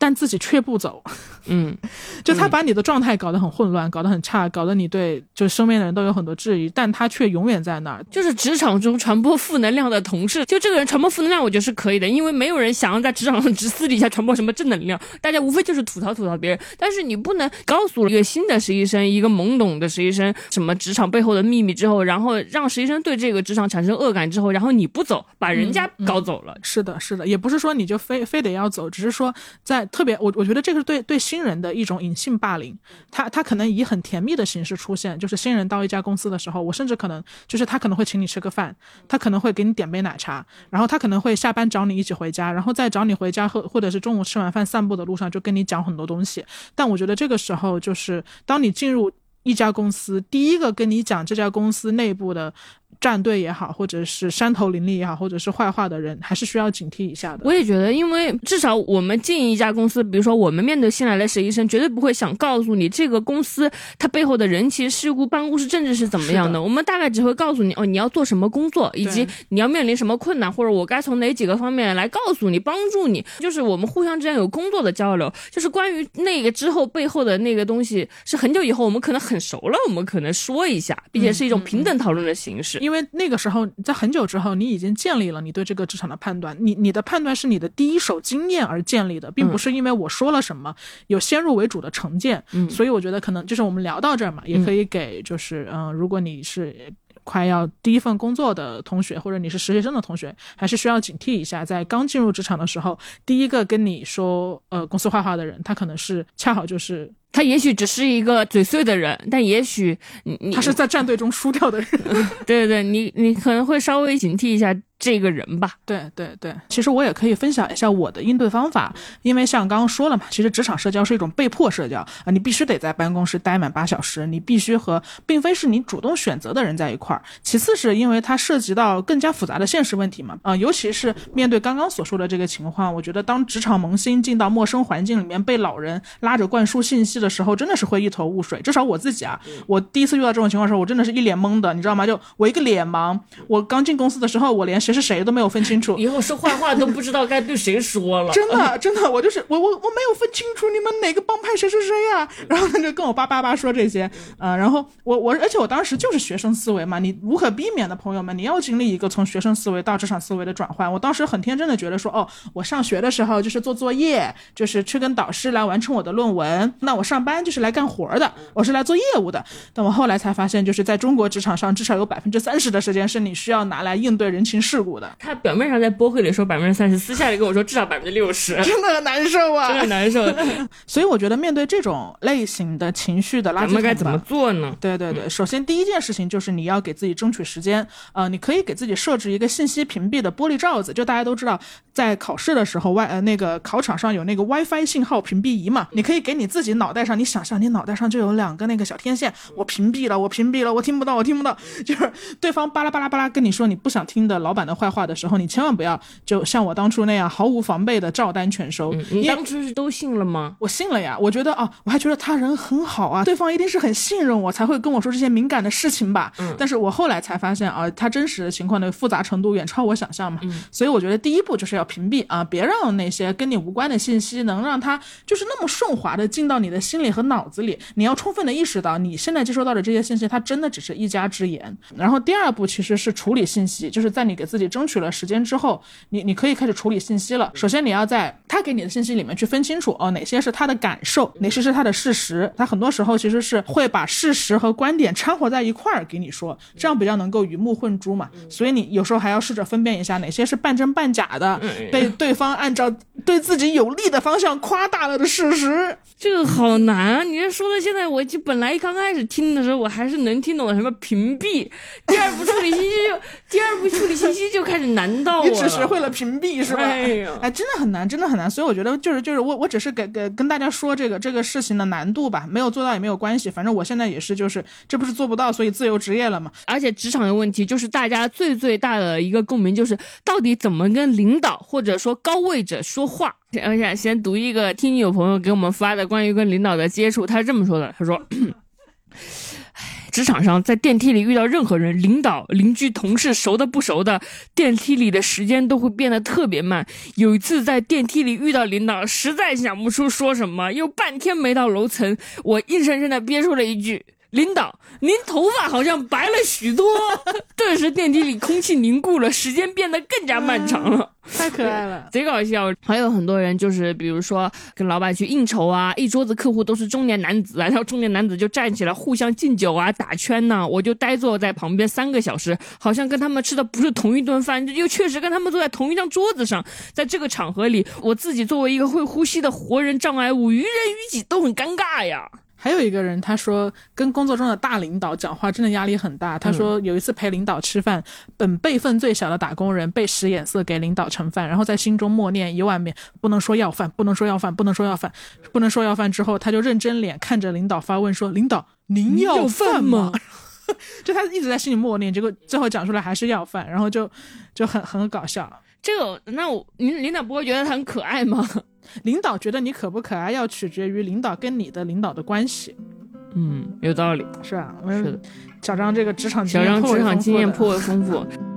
但自己却不走，(laughs) 嗯，就他把你的状态搞得很混乱，搞得很差，搞得你对就是身边的人都有很多质疑，但他却永远在那儿。就是职场中传播负能量的同事，就这个人传播负能量，我觉得是可以的，因为没有人想要在职场上、(laughs) 私底下传播什么正能量，大家无非就是吐槽吐槽别人。但是你不能告诉一个新的实习生、一个懵懂的实习生什么职场背后的秘密之后，然后让实习生对这个职场产生恶感之后，然后你不走，把人家搞走了。是的，是的，也不是说你就非非得要走，只是说在。特别，我我觉得这个是对对新人的一种隐性霸凌，他他可能以很甜蜜的形式出现，就是新人到一家公司的时候，我甚至可能就是他可能会请你吃个饭，他可能会给你点杯奶茶，然后他可能会下班找你一起回家，然后再找你回家或或者是中午吃完饭散步的路上就跟你讲很多东西。但我觉得这个时候就是当你进入一家公司，第一个跟你讲这家公司内部的。战队也好，或者是山头林立也好，或者是坏话的人，还是需要警惕一下的。我也觉得，因为至少我们进一家公司，比如说我们面对新来的实习生，绝对不会想告诉你这个公司它背后的人情世故、办公室政治是怎么样的。我们大概只会告诉你，哦，你要做什么工作，以及你要面临什么困难，或者我该从哪几个方面来告诉你、帮助你。就是我们互相之间有工作的交流，就是关于那个之后背后的那个东西，是很久以后我们可能很熟了，我们可能说一下，并且是一种平等讨论的形式。因为那个时候，在很久之后，你已经建立了你对这个职场的判断。你你的判断是你的第一手经验而建立的，并不是因为我说了什么有先入为主的成见。嗯，所以我觉得可能就是我们聊到这儿嘛，也可以给就是嗯，如果你是快要第一份工作的同学，或者你是实习生的同学，还是需要警惕一下，在刚进入职场的时候，第一个跟你说呃公司坏话的人，他可能是恰好就是。他也许只是一个嘴碎的人，但也许你他是在战队中输掉的人。(laughs) 对对对，你你可能会稍微警惕一下。这个人吧，对对对，其实我也可以分享一下我的应对方法，因为像刚刚说了嘛，其实职场社交是一种被迫社交啊，你必须得在办公室待满八小时，你必须和并非是你主动选择的人在一块儿。其次是因为它涉及到更加复杂的现实问题嘛，啊，尤其是面对刚刚所说的这个情况，我觉得当职场萌新进到陌生环境里面，被老人拉着灌输信息的时候，真的是会一头雾水。至少我自己啊，我第一次遇到这种情况的时候，我真的是一脸懵的，你知道吗？就我一个脸盲，我刚进公司的时候，我连。谁是谁都没有分清楚，以后说坏话都不知道该对谁说了。(laughs) 真的，真的，我就是我，我我没有分清楚你们哪个帮派谁是谁呀？然后他就跟我叭叭叭说这些，啊，然后我我，而且我当时就是学生思维嘛，你无可避免的朋友们，你要经历一个从学生思维到职场思维的转换。我当时很天真的觉得说，哦，我上学的时候就是做作业，就是去跟导师来完成我的论文，那我上班就是来干活的，我是来做业务的。但我后来才发现，就是在中国职场上，至少有百分之三十的时间是你需要拿来应对人情世。的，他表面上在播会里说百分之三十，私下里跟我说至少百分之六十，真的很难受啊，(laughs) 真的难受。(laughs) 所以我觉得面对这种类型的情绪的垃圾桶，咱们该怎么做呢？对对对，首先第一件事情就是你要给自己争取时间，呃，你可以给自己设置一个信息屏蔽的玻璃罩子，就大家都知道，在考试的时候外呃那个考场上有那个 WiFi 信号屏蔽仪嘛，你可以给你自己脑袋上，你想象你脑袋上就有两个那个小天线，我屏蔽了，我屏蔽了，我听不到，我听不到，就是对方巴拉巴拉巴拉跟你说你不想听的老板的坏话的时候，你千万不要就像我当初那样毫无防备的照单全收。你当初是都信了吗？我信了呀，我觉得啊，我还觉得他人很好啊，对方一定是很信任我才会跟我说这些敏感的事情吧。嗯，但是我后来才发现啊，他真实的情况的复杂程度远超我想象嘛。嗯，所以我觉得第一步就是要屏蔽啊，别让那些跟你无关的信息能让他就是那么顺滑的进到你的心里和脑子里。你要充分的意识到你现在接收到的这些信息，它真的只是一家之言。然后第二步其实是处理信息，就是在你给自己争取了时间之后，你你可以开始处理信息了。首先你要在他给你的信息里面去分清楚哦，哪些是他的感受，哪些是他的事实。他很多时候其实是会把事实和观点掺和在一块儿给你说，这样比较能够鱼目混珠嘛。所以你有时候还要试着分辨一下哪些是半真半假的，被对方按照对自己有利的方向夸大了的事实。这个好难啊！你这说的现在，我就本来刚开始听的时候，我还是能听懂什么屏蔽，第二步处理信息就第二步处理信息就开始难到我你只学会了屏蔽是吧？哎呀，哎，真的很难，真的很难。所以我觉得就是就是我我只是给给跟大家说这个这个事情的难度吧，没有做到也没有关系，反正我现在也是就是这不是做不到，所以自由职业了嘛。而且职场的问题就是大家最最大的一个共鸣就是到底怎么跟领导或者说高位者说话。我想先读一个听友朋友给我们发的关于跟领导的接触，他是这么说的：他说，职场上在电梯里遇到任何人，领导、邻居、同事，熟的不熟的，电梯里的时间都会变得特别慢。有一次在电梯里遇到领导，实在想不出说什么，又半天没到楼层，我硬生生的憋出了一句。领导，您头发好像白了许多。(laughs) 顿时电梯里空气凝固了，时间变得更加漫长了。太可爱了，(laughs) 贼搞笑。还有很多人就是，比如说跟老板去应酬啊，一桌子客户都是中年男子啊，然后中年男子就站起来互相敬酒啊、打圈呢。我就呆坐在旁边三个小时，好像跟他们吃的不是同一顿饭，又确实跟他们坐在同一张桌子上。在这个场合里，我自己作为一个会呼吸的活人障碍物，于人于己都很尴尬呀。还有一个人，他说跟工作中的大领导讲话真的压力很大。他说有一次陪领导吃饭，本辈分最小的打工人被使眼色给领导盛饭，然后在心中默念一万遍不能说要饭，不能说要饭，不能说要饭，不能说要饭。之后他就认真脸看着领导发问说：“领导，您要饭吗？” (laughs) 就他一直在心里默念，结果最后讲出来还是要饭，然后就就很很搞笑。这个那我您领导不会觉得他很可爱吗？领导觉得你可不可爱，要取决于领导跟你的领导的关系。嗯，有道理，是吧？是的，小张这个职场小张职场经验颇为丰富。(laughs)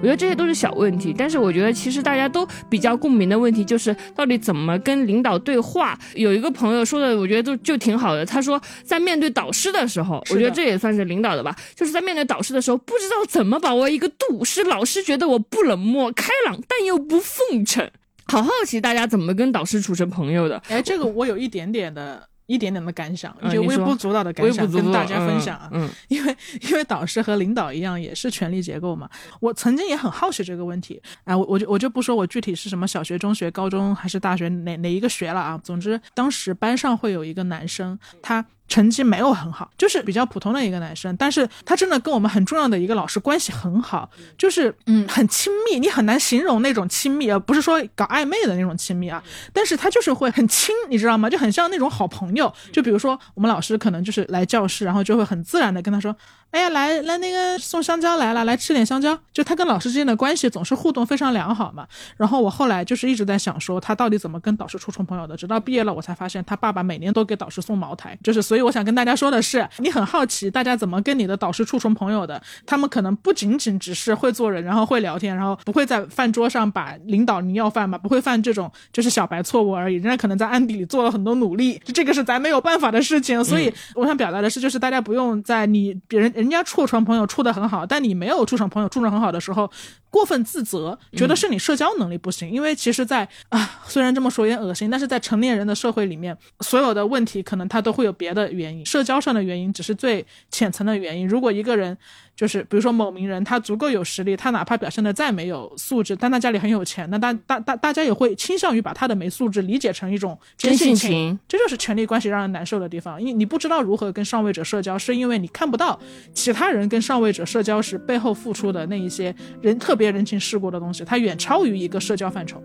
我觉得这些都是小问题，但是我觉得其实大家都比较共鸣的问题就是到底怎么跟领导对话。有一个朋友说的，我觉得都就挺好的。他说，在面对导师的时候，我觉得这也算是领导的吧，就是在面对导师的时候，不知道怎么把握一个度，使老师觉得我不冷漠、开朗，但又不奉承。好好奇大家怎么跟导师处成朋友的？哎，这个我有一点点的。一点点的感想，就微不足道的感想跟大家分享啊。嗯，因为 (laughs) 因为导师和领导一样，也是权力结构嘛。我曾经也很好奇这个问题，哎，我我就我就不说我具体是什么小学、中学、高中还是大学哪哪一个学了啊。总之，当时班上会有一个男生，他。成绩没有很好，就是比较普通的一个男生，但是他真的跟我们很重要的一个老师关系很好，就是嗯很亲密，你很难形容那种亲密，而不是说搞暧昧的那种亲密啊，但是他就是会很亲，你知道吗？就很像那种好朋友。就比如说我们老师可能就是来教室，然后就会很自然的跟他说。哎呀，来来，那个送香蕉来了，来吃点香蕉。就他跟老师之间的关系总是互动非常良好嘛。然后我后来就是一直在想，说他到底怎么跟导师处成朋友的。直到毕业了，我才发现他爸爸每年都给导师送茅台。就是，所以我想跟大家说的是，你很好奇大家怎么跟你的导师处成朋友的。他们可能不仅仅只是会做人，然后会聊天，然后不会在饭桌上把领导你要饭嘛，不会犯这种就是小白错误而已。人家可能在暗地里做了很多努力，这个是咱没有办法的事情。所以我想表达的是，就是大家不用在你别人。人家处成朋友处得很好，但你没有处成朋友处成很好的时候，过分自责，觉得是你社交能力不行。因为其实，在啊，虽然这么说有点恶心，但是在成年人的社会里面，所有的问题可能他都会有别的原因，社交上的原因只是最浅层的原因。如果一个人就是比如说某名人，他足够有实力，他哪怕表现的再没有素质，但他家里很有钱，那大大大大家也会倾向于把他的没素质理解成一种真性情，这就是权力关系让人难受的地方。因为你不知道如何跟上位者社交，是因为你看不到其他人跟上位者社交时背后付出的那一些人特别人情世故的东西，它远超于一个社交范畴。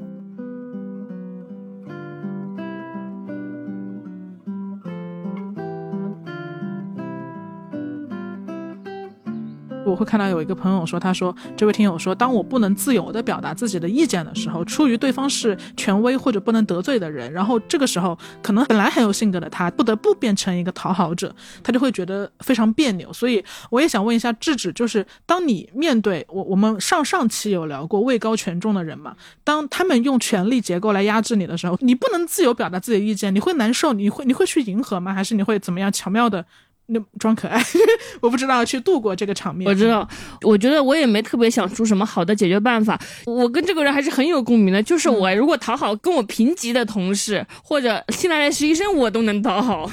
我会看到有一个朋友说，他说这位听友说，当我不能自由的表达自己的意见的时候，出于对方是权威或者不能得罪的人，然后这个时候可能本来很有性格的他，不得不变成一个讨好者，他就会觉得非常别扭。所以我也想问一下智智，就是当你面对我，我们上上期有聊过位高权重的人嘛，当他们用权力结构来压制你的时候，你不能自由表达自己的意见，你会难受，你会你会去迎合吗？还是你会怎么样巧妙的？那装可爱，(laughs) 我不知道去度过这个场面。我知道，我觉得我也没特别想出什么好的解决办法。我跟这个人还是很有共鸣的，就是我如果讨好跟我平级的同事或者新来的实习生，我都能讨好。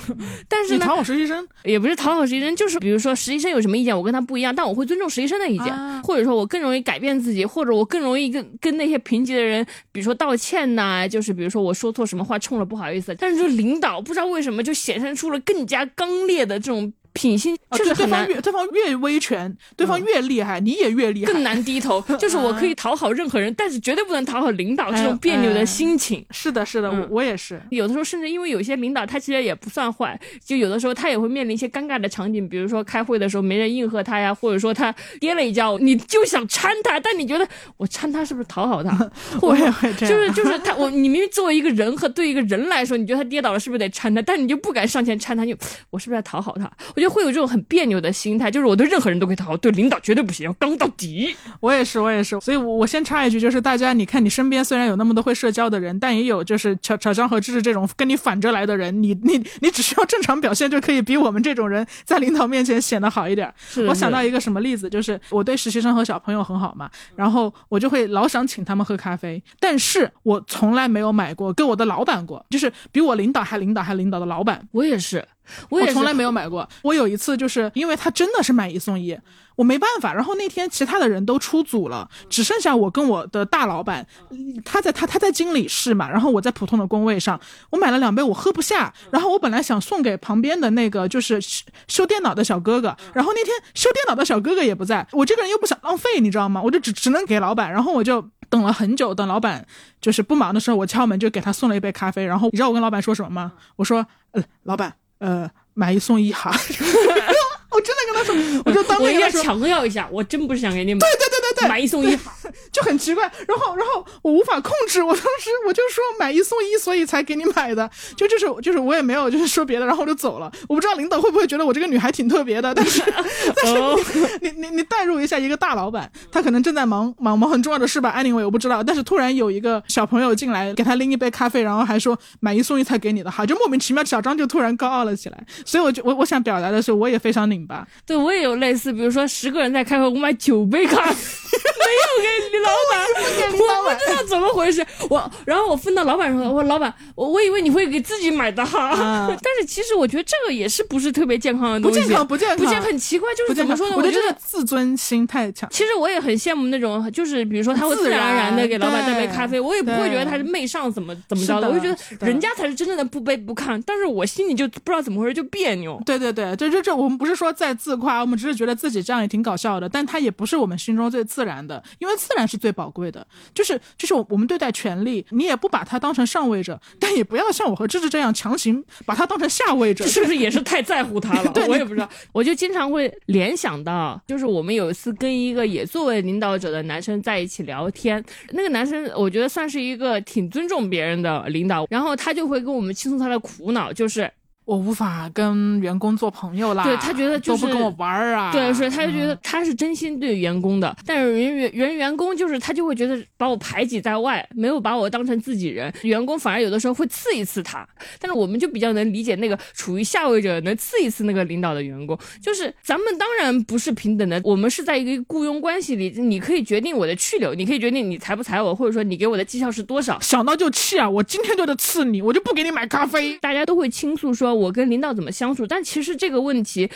但是你讨好实习生也不是讨好实习生，就是比如说实习生有什么意见，我跟他不一样，但我会尊重实习生的意见，或者说我更容易改变自己，或者我更容易跟跟那些平级的人，比如说道歉呐，就是比如说我说错什么话冲了不好意思。但是就领导不知道为什么就显现出了更加刚烈的这种。品性就是对方越对方越威权，对方越厉害，你也越厉害，更难低头。(laughs) 就是我可以讨好任何人，但是绝对不能讨好领导这种别扭的心情。是的，是的，我我也是。有的时候甚至因为有些领导他其实也不算坏，就有的时候他也会面临一些尴尬的场景，比如说开会的时候没人应和他呀，或者说他跌了一跤，你就想搀他，但你觉得我搀他是不是讨好他？(laughs) 我也会这样。就是就 (laughs) 是他，我你明明作为一个人和对一个人来说，你觉得他跌倒了是不是得搀他？但你就不敢上前搀他，就我是不是在讨好他？我觉得会有这种很别。扭的心态，就是我对任何人都可以讨好，对领导绝对不行，要刚到底。我也是，我也是。所以，我我先插一句，就是大家，你看你身边虽然有那么多会社交的人，但也有就是乔乔张和芝芝这种跟你反着来的人。你你你只需要正常表现，就可以比我们这种人在领导面前显得好一点。我想到一个什么例子，就是我对实习生和小朋友很好嘛，然后我就会老想请他们喝咖啡，但是我从来没有买过跟我的老板过，就是比我领导还领导还领导的老板，我也是。我从来没有买过。我有一次就是因为他真的是买一送一，我没办法。然后那天其他的人都出组了，只剩下我跟我的大老板，他在他他在经理室嘛，然后我在普通的工位上。我买了两杯，我喝不下。然后我本来想送给旁边的那个就是修电脑的小哥哥，然后那天修电脑的小哥哥也不在，我这个人又不想浪费，你知道吗？我就只只能给老板。然后我就等了很久，等老板就是不忙的时候，我敲门就给他送了一杯咖啡。然后你知道我跟老板说什么吗？我说，呃，老板。呃，买一送一哈，(laughs) 我真的跟他说，我就当 (laughs) 面要强调一下，我真不是想给你买，对对对对对，买一送一哈，(laughs) 就很奇怪。然后然后我无法控制，我当时我就说买一送一，所以才给你买的，就就是就是我也没有就是说别的，然后我就走了。我不知道领导会不会觉得我这个女孩挺特别的，但是 (laughs) 但是你你你代入一下一个大老板，他可能正在忙忙忙很重要的事吧，anyway 我不知道，但是突然有一个小朋友进来给他拎一杯咖啡，然后还说买一送一才给你的。哈，就莫名其妙小张就突然高傲了起来，所以我就我我想表达的是，我也非常拧巴。对我也有类似，比如说十个人在开会，我买九杯咖啡，(laughs) 没有给李老板，我不知道怎么回事。我然后我分到老板说，我说老板，我我以为你会给自己买的哈，(laughs) 但是其实我觉得这个也是不是特别健康的东西，不健康，不健康，不健康，很奇怪，就是怎么说呢？我觉得自尊心太强。其实我也很羡慕那种，就是比如说他会自然。而然的给老板带杯咖啡，我也不会觉得他是媚上怎么怎么着的，我就觉得人家才是真正的不卑不亢，但是我心里就不知道怎么回事就别扭。对对对，这这这我们不是说在自夸，我们只是觉得自己这样也挺搞笑的，但他也不是我们心中最自然的，因为自然是最宝贵的。就是就是我们对待权力，你也不把他当成上位者，但也不要像我和芝芝这样强行把他当成下位者，是不是也是太在乎他了？(laughs) 对，我也不知道，我就经常会联想到，就是我们有一次跟一个也作为领导者的男生在一起聊天，那个男生我觉得算是一个挺尊重别人的领导，然后他就会跟我们倾诉他的苦恼，就是。我无法跟员工做朋友啦。对他觉得就是都不跟我玩儿啊。对，所以他就觉得嗯他是真心对员工的，但是人员人员工就是他就会觉得把我排挤在外，没有把我当成自己人，员工反而有的时候会刺一刺他。但是我们就比较能理解那个处于下位者能刺一刺那个领导的员工，就是咱们当然不是平等的，我们是在一个雇佣关系里，你可以决定我的去留，你可以决定你裁不裁我，或者说你给我的绩效是多少。想到就气啊！我今天就得刺你，我就不给你买咖啡。大家都会倾诉说我跟领导怎么相处，但其实这个问题。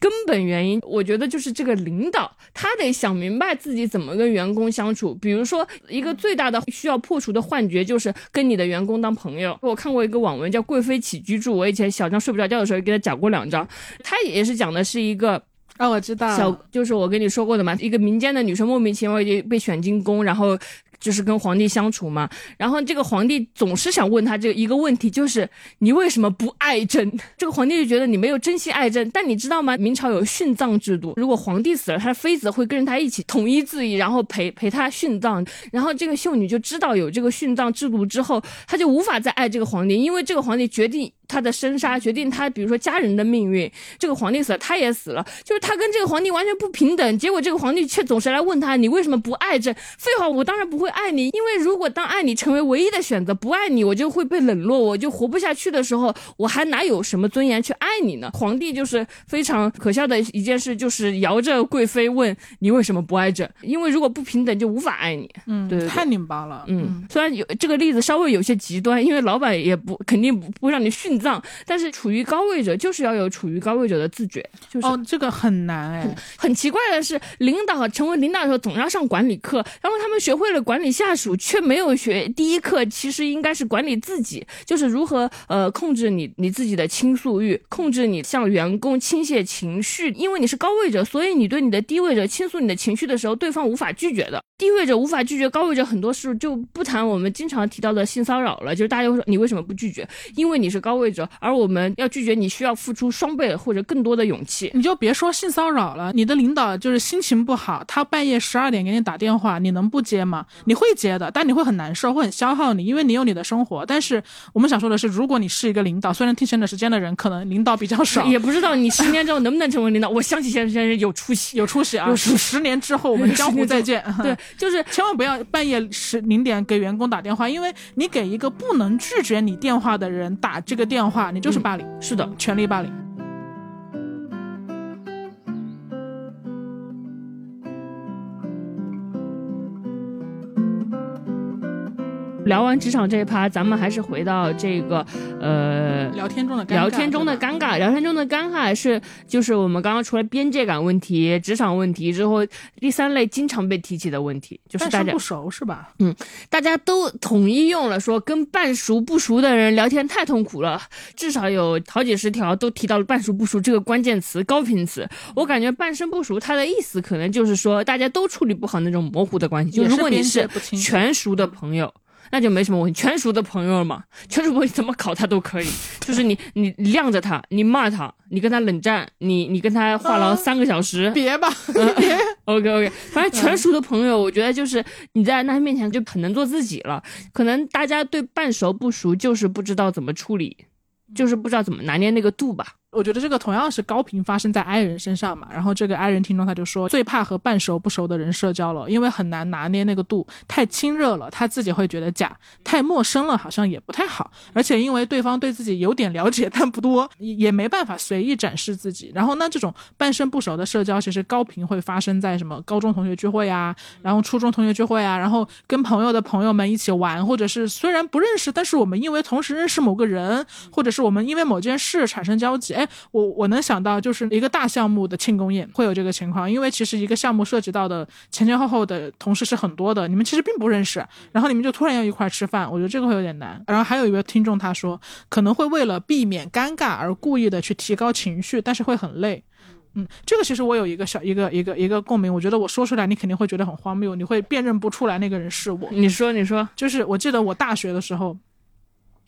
根本原因，我觉得就是这个领导，他得想明白自己怎么跟员工相处。比如说，一个最大的需要破除的幻觉就是跟你的员工当朋友。我看过一个网文叫《贵妃起居注》，我以前小张睡不着觉的时候给他讲过两章，他也是讲的是一个啊，我知道。小，就是我跟你说过的嘛，一个民间的女生莫名其妙就被选进宫，然后就是跟皇帝相处嘛。然后这个皇帝总是想问他这个一个问题，就是你为什么不爱朕？(laughs) 这个皇帝就觉得你没有真心爱朕。但你知道吗？明朝有殉葬制度，如果皇帝死了，他的妃子会跟着他一起统一自缢，然后陪陪他殉葬。然后这个秀女就知道有这个殉葬制度之后，她就无法再爱这个皇帝，因为这个皇帝决定。他的生杀决定他，比如说家人的命运。这个皇帝死了，他也死了，就是他跟这个皇帝完全不平等。结果这个皇帝却总是来问他：“你为什么不爱朕？”废话，我当然不会爱你，因为如果当爱你成为唯一的选择，不爱你我就会被冷落，我就活不下去的时候，我还哪有什么尊严去爱你呢？皇帝就是非常可笑的一件事，就是摇着贵妃问你为什么不爱朕？因为如果不平等，就无法爱你。嗯，对对对太拧巴了。嗯，虽然有这个例子稍微有些极端，因为老板也不肯定不不会让你殉葬，但是处于高位者就是要有处于高位者的自觉，就是哦，这个很难哎。很奇怪的是，领导成为领导的时候总要上管理课，然后他们学会了管理下属，却没有学第一课，其实应该是管理自己，就是如何呃控制你你自己的倾诉欲，控制你向员工倾泻情绪，因为你是高位者，所以你对你的低位者倾诉你的情绪的时候，对方无法拒绝的。低位者无法拒绝，高位者很多事就不谈我们经常提到的性骚扰了，就是大家会说你为什么不拒绝？因为你是高位者，而我们要拒绝你需要付出双倍或者更多的勇气。你就别说性骚扰了，你的领导就是心情不好，他半夜十二点给你打电话，你能不接吗？你会接的，但你会很难受，会很消耗你，因为你有你的生活。但是我们想说的是，如果你是一个领导，虽然听贤者时间的人可能领导比较少，(laughs) 也不知道你十年之后能不能成为领导。我相信现在先生有出息，有出息啊！有十年之后我们江湖再见。(laughs) 对，就是千万不要半夜十零点给员工打电话，因为你给一个不能拒绝你电话的人打这个电话，你就是霸凌，是的，权力霸凌。聊完职场这一趴，咱们还是回到这个呃聊天中的尴尬聊天中的尴尬，聊天中的尴尬是就是我们刚刚除了边界感问题、职场问题之后，第三类经常被提起的问题，就是大家不熟是吧？嗯大家都统一用了说跟半熟不熟的人聊天太痛苦了，至少有好几十条都提到了半熟不熟这个关键词高频词。我感觉半生不熟，它的意思可能就是说大家都处理不好那种模糊的关系。就如果你是全熟的朋友。那就没什么问题，全熟的朋友嘛，全熟朋友怎么考他都可以，(laughs) 就是你你晾着他，你骂他，你跟他冷战，你你跟他话痨三个小时，别吧，嗯 (laughs) 别。(laughs) OK OK，反正全熟的朋友，我觉得就是你在他面前就很能做自己了。可能大家对半熟不熟就是不知道怎么处理，就是不知道怎么拿捏那个度吧。我觉得这个同样是高频发生在 I 人身上嘛。然后这个 I 人听众他就说，最怕和半熟不熟的人社交了，因为很难拿捏那个度，太亲热了，他自己会觉得假；太陌生了，好像也不太好。而且因为对方对自己有点了解，但不多，也也没办法随意展示自己。然后呢，这种半生不熟的社交，其实高频会发生在什么高中同学聚会啊，然后初中同学聚会啊，然后跟朋友的朋友们一起玩，或者是虽然不认识，但是我们因为同时认识某个人，或者是我们因为某件事产生交集。哎，我我能想到就是一个大项目的庆功宴会有这个情况，因为其实一个项目涉及到的前前后后的同事是很多的，你们其实并不认识，然后你们就突然要一块儿吃饭，我觉得这个会有点难。然后还有一位听众他说，可能会为了避免尴尬而故意的去提高情绪，但是会很累。嗯，这个其实我有一个小一个一个一个共鸣，我觉得我说出来你肯定会觉得很荒谬，你会辨认不出来那个人是我。你说，你说，就是我记得我大学的时候，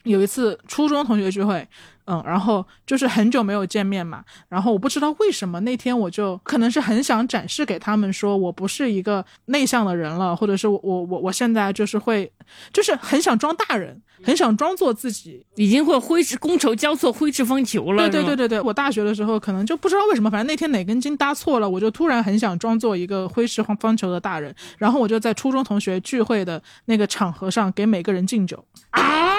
有一次初中同学聚会。嗯，然后就是很久没有见面嘛，然后我不知道为什么那天我就可能是很想展示给他们说我不是一个内向的人了，或者是我我我我现在就是会，就是很想装大人，很想装作自己已经会挥斥觥筹交错，挥斥方遒了。对对对对对，我大学的时候可能就不知道为什么，反正那天哪根筋搭错了，我就突然很想装作一个挥斥方方遒的大人，然后我就在初中同学聚会的那个场合上给每个人敬酒啊。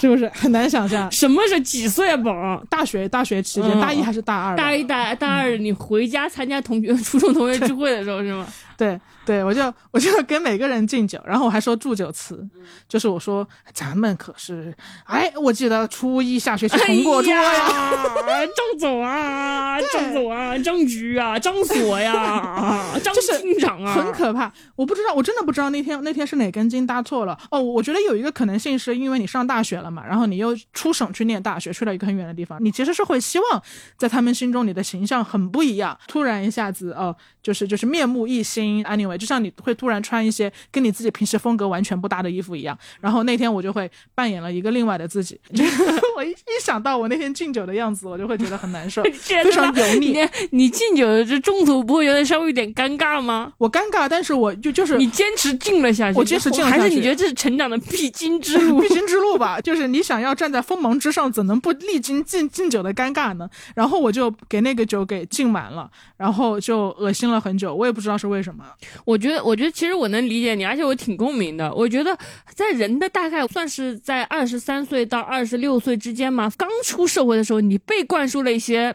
是不是很难想象？(laughs) 什么是几岁啊？宝？大学大学期间，大一还是大二？大一大大二，你回家参加同学初中同学聚会的时候是吗？对对，我就我就给每个人敬酒，然后我还说祝酒词，就是我说咱们可是，哎，我记得初一下学期同过桌呀，张总啊，张总啊，张局啊，张所呀，(laughs) 张厅长啊，很可怕。我不知道，我真的不知道那天那天是哪根筋搭错了。哦，我觉得有一个可能性是因为你上大学了嘛，然后你又出省去念大学，去了一个很远的地方，你其实是会希望在他们心中你的形象很不一样，突然一下子哦，就是就是面目一新。Anyway，就像你会突然穿一些跟你自己平时风格完全不搭的衣服一样，然后那天我就会扮演了一个另外的自己。(laughs) 我一一想到我那天敬酒的样子，我就会觉得很难受，(laughs) 非常油腻。你敬酒这中途不会觉得稍微有点尴尬吗？我尴尬，但是我就就是你坚持敬了下去，我坚持敬了下去，还是你觉得这是成长的必经之路？必经之路吧，就是你想要站在锋芒之上，怎能不历经敬敬酒的尴尬呢？然后我就给那个酒给敬满了，然后就恶心了很久，我也不知道是为什么。我觉得，我觉得其实我能理解你，而且我挺共鸣的。我觉得在人的大概算是在二十三岁到二十六岁之间嘛，刚出社会的时候，你被灌输了一些，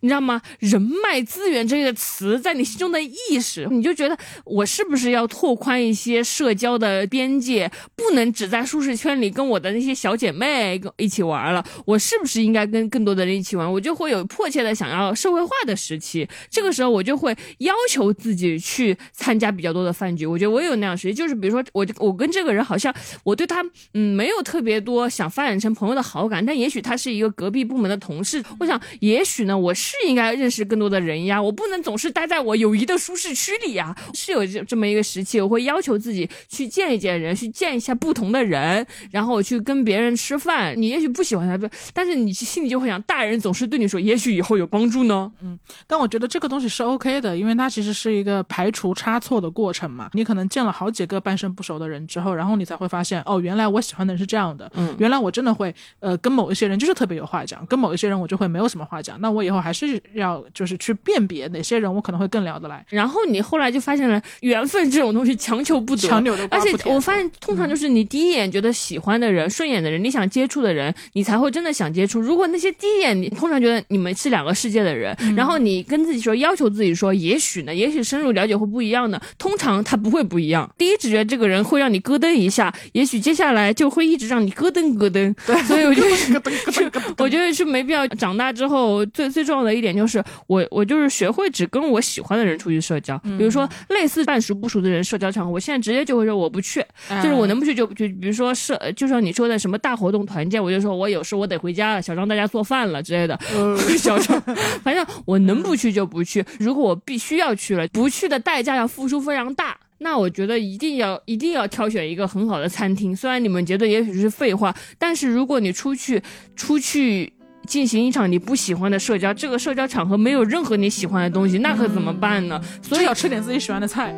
你知道吗？人脉资源这个词在你心中的意识，你就觉得我是不是要拓宽一些社交的边界，不能只在舒适圈里跟我的那些小姐妹一起玩了？我是不是应该跟更多的人一起玩？我就会有迫切的想要社会化的时期，这个时候我就会要要求自己去。参加比较多的饭局，我觉得我也有那样时期，就是比如说我我跟这个人好像我对他嗯没有特别多想发展成朋友的好感，但也许他是一个隔壁部门的同事，我想也许呢我是应该认识更多的人呀，我不能总是待在我友谊的舒适区里呀，是有这这么一个时期，我会要求自己去见一见人，去见一下不同的人，然后我去跟别人吃饭。你也许不喜欢他，但是你心里就会想，大人总是对你说，也许以后有帮助呢。嗯，但我觉得这个东西是 OK 的，因为它其实是一个排除。差错的过程嘛，你可能见了好几个半生不熟的人之后，然后你才会发现，哦，原来我喜欢的人是这样的，嗯，原来我真的会，呃，跟某一些人就是特别有话讲，跟某一些人我就会没有什么话讲，那我以后还是要就是去辨别哪些人我可能会更聊得来。然后你后来就发现了缘分这种东西强求不得，强扭的而且我发现通常就是你第一眼觉得喜欢的人、顺眼的人，你想接触的人，你才会真的想接触。如果那些第一眼你通常觉得你们是两个世界的人，然后你跟自己说要求自己说，也许呢，也许深入了解会不一样的，通常他不会不一样。第一直觉这个人会让你咯噔一下，也许接下来就会一直让你咯噔咯噔。对，所以我觉得，我觉得是没必要。长大之后，最最重要的一点就是，我我就是学会只跟我喜欢的人出去社交。比如说类似半熟不熟的人社交场合，我现在直接就会说我不去，就是我能不去就不去。比如说社，就像你说的什么大活动团建，我就说我有事我得回家了，小张大家做饭了之类的。(laughs) 小张，反正我能不去就不去。如果我必须要去了，不去的代价要付出非常大。那我觉得一定要一定要挑选一个很好的餐厅。虽然你们觉得也许是废话，但是如果你出去出去进行一场你不喜欢的社交，这个社交场合没有任何你喜欢的东西，那可怎么办呢？所以要吃点自己喜欢的菜。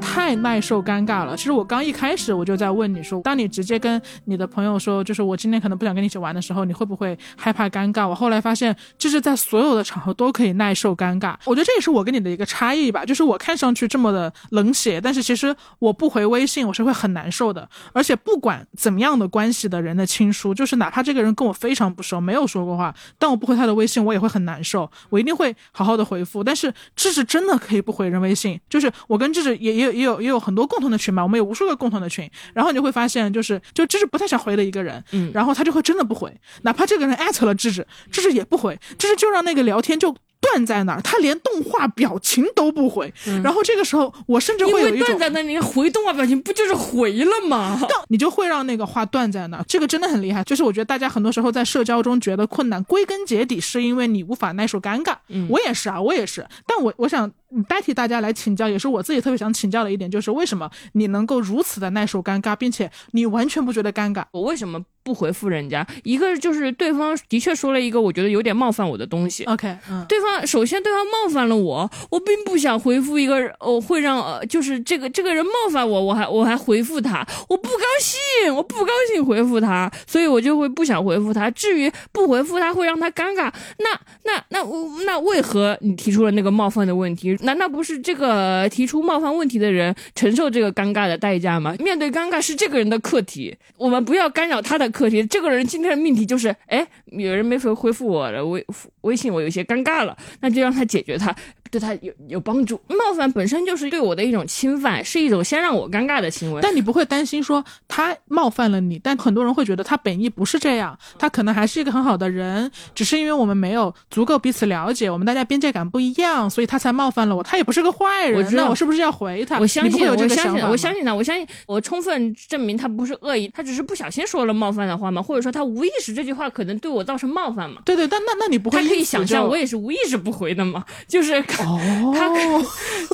太耐受尴尬了。其实我刚一开始我就在问你说，当你直接跟你的朋友说，就是我今天可能不想跟你一起玩的时候，你会不会害怕尴尬？我后来发现，就是在所有的场合都可以耐受尴尬。我觉得这也是我跟你的一个差异吧。就是我看上去这么的冷血，但是其实我不回微信我是会很难受的。而且不管怎么样的关系的人的亲疏，就是哪怕这个人跟我非常不熟，没有说过话，但我不回他的微信，我也会很难受。我一定会好好的回复。但是智智真的可以不回人微信，就是我跟智智。也也有也有也有很多共同的群嘛，我们有无数个共同的群，然后你就会发现，就是就芝芝不太想回的一个人，嗯，然后他就会真的不回，哪怕这个人艾特了芝芝，芝芝也不回，芝芝就让那个聊天就。断在那儿，他连动画表情都不回。然后这个时候，我甚至会有一种断在那，你回动画表情不就是回了吗？(laughs) 你就会让那个话断在那儿。这个真的很厉害。就是我觉得大家很多时候在社交中觉得困难，归根结底是因为你无法耐受尴尬。我也是啊，我也是。但我我想代替大家来请教，也是我自己特别想请教的一点，就是为什么你能够如此的耐受尴尬，并且你完全不觉得尴尬？我为什么？不回复人家，一个就是对方的确说了一个我觉得有点冒犯我的东西。OK，嗯，对方首先对方冒犯了我，我并不想回复一个哦会让呃就是这个这个人冒犯我，我还我还回复他，我不高兴，我不高兴回复他，所以我就会不想回复他。至于不回复他会让他尴尬，那那那那为何你提出了那个冒犯的问题？难道不是这个提出冒犯问题的人承受这个尴尬的代价吗？面对尴尬是这个人的课题，我们不要干扰他的。课题，这个人今天的命题就是，哎，有人没回回复我的微微信，我有些尴尬了，那就让他解决他。对他有有帮助，冒犯本身就是对我的一种侵犯，是一种先让我尴尬的行为。但你不会担心说他冒犯了你，但很多人会觉得他本意不是这样，他可能还是一个很好的人，只是因为我们没有足够彼此了解，我们大家边界感不一样，所以他才冒犯了我。他也不是个坏人，我那我是不是要回他？我相信，我相信，我相信他，我相信我充分证明他不是恶意，他只是不小心说了冒犯的话嘛，或者说他无意识这句话可能对我造成冒犯嘛？对对，但那那你不会？他可以想象我也是无意识不回的嘛？就是 (laughs) 他。哦，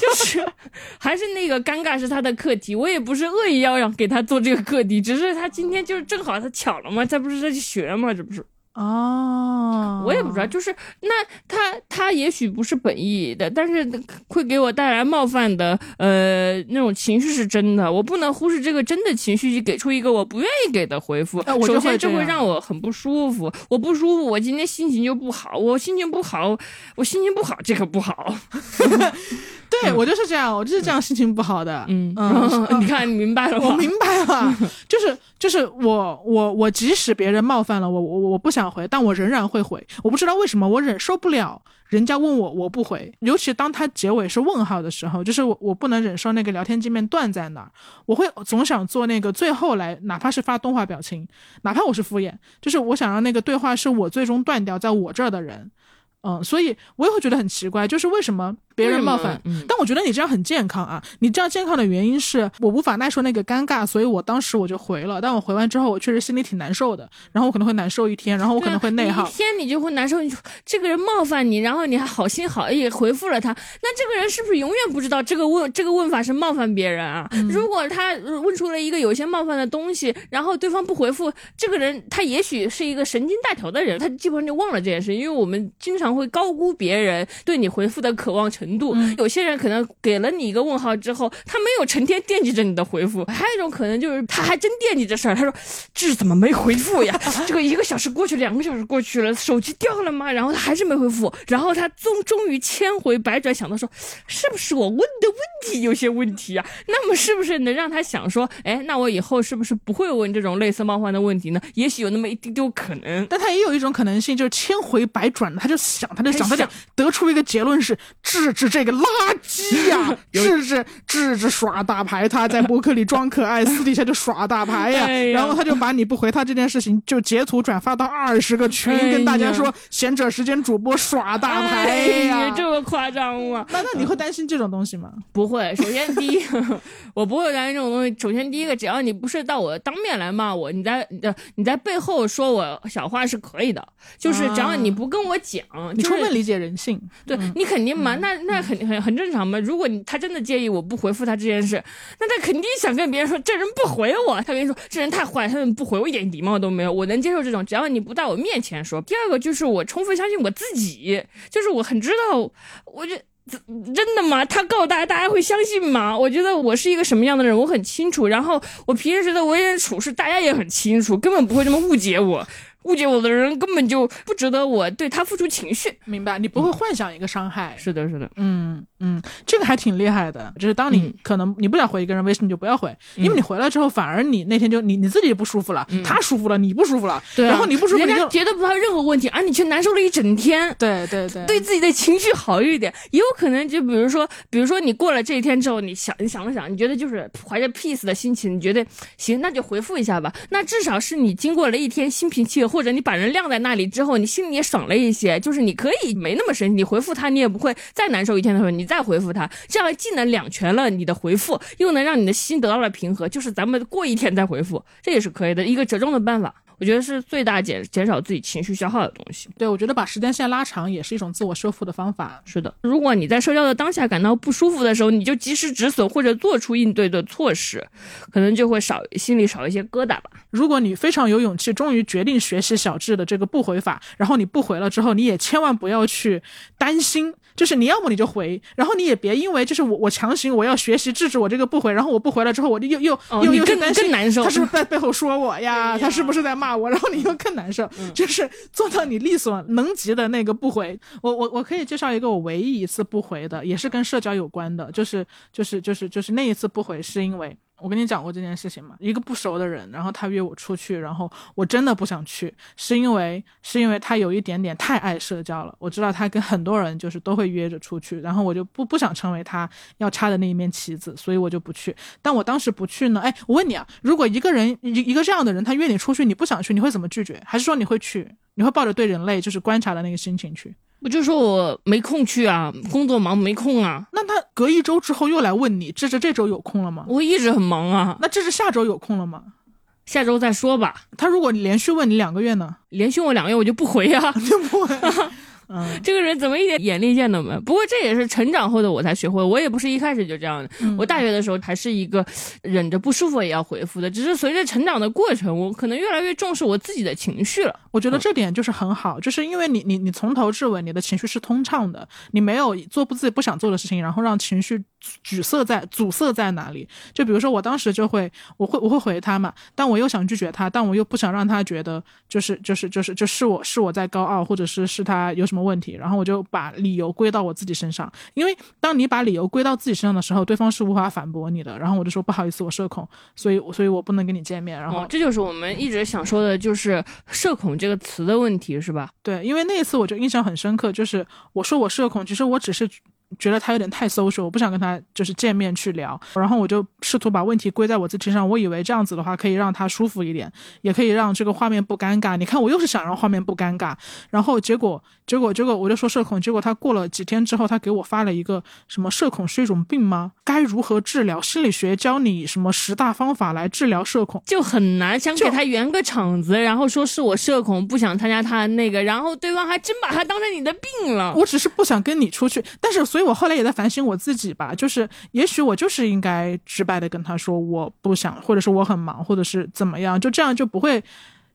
就是 (laughs) 还是那个尴尬是他的课题，我也不是恶意要让给他做这个课题，只是他今天就是正好他巧了嘛，他不是在学嘛，这不是。哦，我也不知道，就是那他他也许不是本意的，但是会给我带来冒犯的呃那种情绪是真的，我不能忽视这个真的情绪，给出一个我不愿意给的回复。首先这会让我很不舒服，我不舒服，我今天心情就不好，我心情不好，我心情不好，这个不好。(laughs) 对我就是这样，我就是这样心情不好的。嗯嗯，(laughs) 你看你明白了吗？(laughs) 我明白了，(laughs) 就是就是我我我即使别人冒犯了我，我我不想回，但我仍然会回。我不知道为什么，我忍受不了人家问我我不回，尤其当他结尾是问号的时候，就是我我不能忍受那个聊天界面断在那儿，我会总想做那个最后来，哪怕是发动画表情，哪怕我是敷衍，就是我想让那个对话是我最终断掉在我这儿的人。嗯，所以我也会觉得很奇怪，就是为什么？别人冒犯，但我觉得你这样很健康啊！你这样健康的原因是我无法耐受那个尴尬，所以我当时我就回了。但我回完之后，我确实心里挺难受的，然后我可能会难受一天，然后我可能会内耗。一天你就会难受，你这个人冒犯你，然后你还好心好意回复了他，那这个人是不是永远不知道这个问这个问法是冒犯别人啊？如果他问出了一个有些冒犯的东西，然后对方不回复，这个人他也许是一个神经大条的人，他基本上就忘了这件事。因为我们经常会高估别人对你回复的渴望程度，有些。人可能给了你一个问号之后，他没有成天惦记着你的回复。还有一种可能就是他还真惦记这事儿。他说：“这怎么没回复呀？(laughs) 这个一个小时过去，两个小时过去了，手机掉了吗？然后他还是没回复。然后他终终于千回百转想到说，是不是我问的问题有些问题啊？那么是不是能让他想说，哎，那我以后是不是不会问这种类似冒犯的问题呢？也许有那么一丢丢可能。但他也有一种可能性，就是千回百转，他就想，他就想，他就得出一个结论是制止这个垃。圾呀，治治治治耍大牌，他在博客里装可爱，私底下就耍大牌呀。然后他就把你不回他这件事情就截图转发到二十个群，跟大家说闲者时间主播耍大牌呀，这么夸张吗？那那你会担心这种东西吗？不会。首先第一，(laughs) 我不会担心这种东西。首先第一个，只要你不是到我当面来骂我，你在你你在背后说我小话是可以的。就是只要你不跟我讲，你充分理解人性，对你肯定嘛，那那很很很正常嘛。如果你他真的介意我不回复他这件事，那他肯定想跟别人说这人不回我。他跟你说这人太坏，他们不回我，一点礼貌都没有。我能接受这种，只要你不在我面前说。第二个就是我充分相信我自己，就是我很知道，我觉真的吗？他告诉大家，大家会相信吗？我觉得我是一个什么样的人，我很清楚。然后我平时的为人处事，大家也很清楚，根本不会这么误解我。误解我的人根本就不值得我对他付出情绪，明白？你不会幻想一个伤害。是的，是的，嗯嗯，这个还挺厉害的。就是当你可能你不想回一个人微信，你就不要回，因为你回来之后，反而你那天就你你自己不舒服了，他舒服了，你不舒服了，对。然后你不舒服，人家觉得不到任何问题，而你却难受了一整天。对对对，对自己的情绪好一点，也有可能就比如说，比如说你过了这一天之后，你想你想了想，你觉得就是怀着 peace 的心情，你觉得行，那就回复一下吧。那至少是你经过了一天心平气和。或者你把人晾在那里之后，你心里也爽了一些，就是你可以没那么生气，你回复他，你也不会再难受一天的时候，你再回复他，这样既能两全了你的回复，又能让你的心得到了平和，就是咱们过一天再回复，这也是可以的一个折中的办法。我觉得是最大减减少自己情绪消耗的东西。对，我觉得把时间线拉长也是一种自我修复的方法。是的，如果你在社交的当下感到不舒服的时候，你就及时止损或者做出应对的措施，可能就会少心里少一些疙瘩吧。如果你非常有勇气，终于决定学习小智的这个不回法，然后你不回了之后，你也千万不要去担心。就是你要么你就回，然后你也别因为就是我我强行我要学习制止我这个不回，然后我不回了之后，我就又又又又更更难受，他是不是在背后说我呀？他是不是在骂我？然后你又更难受，就是做到你力所能及的那个不回。我我我可以介绍一个我唯一一次不回的，也是跟社交有关的，就是就是就是就是那一次不回是因为。我跟你讲过这件事情嘛？一个不熟的人，然后他约我出去，然后我真的不想去，是因为是因为他有一点点太爱社交了。我知道他跟很多人就是都会约着出去，然后我就不不想成为他要插的那一面旗子，所以我就不去。但我当时不去呢，哎，我问你啊，如果一个人一一个这样的人，他约你出去，你不想去，你会怎么拒绝？还是说你会去？你会抱着对人类就是观察的那个心情去？我就说我没空去啊，工作忙没空啊。那他隔一周之后又来问你，这是这周有空了吗？我一直很忙啊。那这是下周有空了吗？下周再说吧。他如果连续问你两个月呢？连续问两个月我就不回啊，(laughs) 就不回。嗯，这个人怎么一点眼力见都没有？不过这也是成长后的我才学会，我也不是一开始就这样的。我大学的时候还是一个忍着不舒服也要回复的，只是随着成长的过程，我可能越来越重视我自己的情绪了。我觉得这点就是很好，就是因为你你你从头至尾你的情绪是通畅的，你没有做不自己不想做的事情，然后让情绪阻塞在阻塞在哪里。就比如说我当时就会我会我会回他嘛，但我又想拒绝他，但我又不想让他觉得就是就是就是就是我是我在高傲，或者是是他有什么。问题，然后我就把理由归到我自己身上，因为当你把理由归到自己身上的时候，对方是无法反驳你的。然后我就说不好意思，我社恐，所以所以我不能跟你见面。然后这就是我们一直想说的，就是社恐这个词的问题，是吧？对，因为那一次我就印象很深刻，就是我说我社恐，其实我只是。觉得他有点太 social，我不想跟他就是见面去聊，然后我就试图把问题归在我自己身上。我以为这样子的话可以让他舒服一点，也可以让这个画面不尴尬。你看，我又是想让画面不尴尬，然后结果结果结果我就说社恐，结果他过了几天之后，他给我发了一个什么社恐是一种病吗？该如何治疗？心理学教你什么十大方法来治疗社恐，就很难。想给他圆个场子，然后说是我社恐，不想参加他那个，然后对方还真把他当成你的病了。我只是不想跟你出去，但是所以。我后来也在反省我自己吧，就是也许我就是应该直白的跟他说我不想，或者是我很忙，或者是怎么样，就这样就不会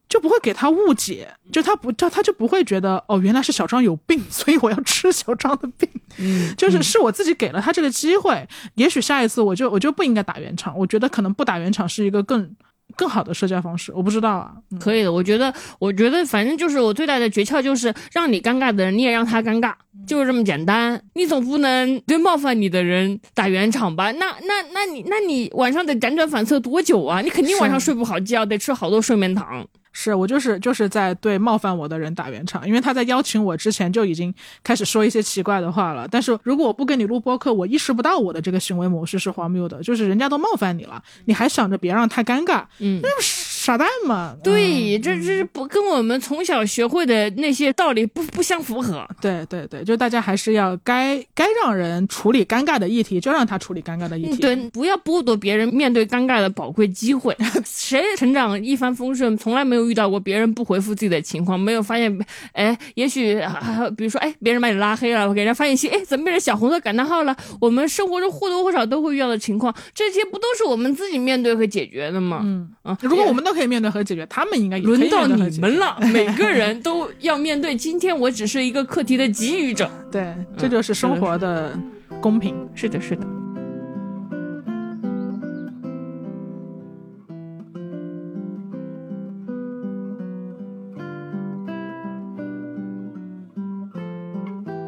就不会给他误解，就他不他他就不会觉得哦原来是小张有病，(laughs) 所以我要吃小张的病，嗯，(laughs) 就是是我自己给了他这个机会，也许下一次我就我就不应该打圆场，我觉得可能不打圆场是一个更。更好的社交方式，我不知道啊。可以的，我觉得，我觉得反正就是我最大的诀窍就是让你尴尬的人，你也让他尴尬，就是这么简单。你总不能对冒犯你的人打圆场吧？那那那你那你晚上得辗转反侧多久啊？你肯定晚上睡不好觉，得吃好多睡眠糖。是我就是就是在对冒犯我的人打圆场，因为他在邀请我之前就已经开始说一些奇怪的话了。但是如果我不跟你录播客，我意识不到我的这个行为模式是荒谬的，就是人家都冒犯你了，你还想着别让他尴尬，嗯，那是傻蛋嘛？对，这这是不跟我们从小学会的那些道理不不相符合。对对对，就大家还是要该该让人处理尴尬的议题，就让他处理尴尬的议题。对，不要剥夺别人面对尴尬的宝贵机会。(laughs) 谁成长一帆风顺，从来没有。遇到过别人不回复自己的情况，没有发现，哎，也许，比如说，哎，别人把你拉黑了，给人家发信息，哎，怎么变成小红色感叹号了？我们生活中或多或少都会遇到的情况，这些不都是我们自己面对和解决的吗？嗯啊，如果我们都可以面对和解决，他们应该也轮到你们了。(laughs) 每个人都要面对。今天我只是一个课题的给予者，对，这就是生活的公平。是的，是的。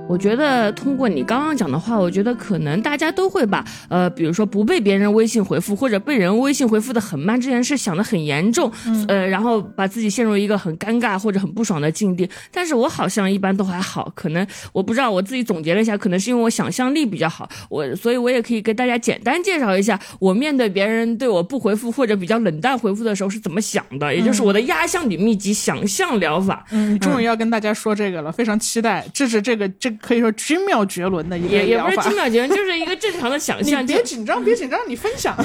我觉得通过你刚刚讲的话，我觉得可能大家都会把呃，比如说不被别人微信回复，或者被人微信回复的很慢这件事想得很严重，呃，然后把自己陷入一个很尴尬或者很不爽的境地。但是我好像一般都还好，可能我不知道我自己总结了一下，可能是因为我想象力比较好，我所以我也可以跟大家简单介绍一下，我面对别人对我不回复或者比较冷淡回复的时候是怎么想的，也就是我的压箱底秘籍——想象疗法。嗯，终于要跟大家说这个了，非常期待，这是这个这。可以说精妙绝伦的一个也也不是精妙绝伦，(laughs) 就是一个正常的想象。别紧张，别紧张，你分享。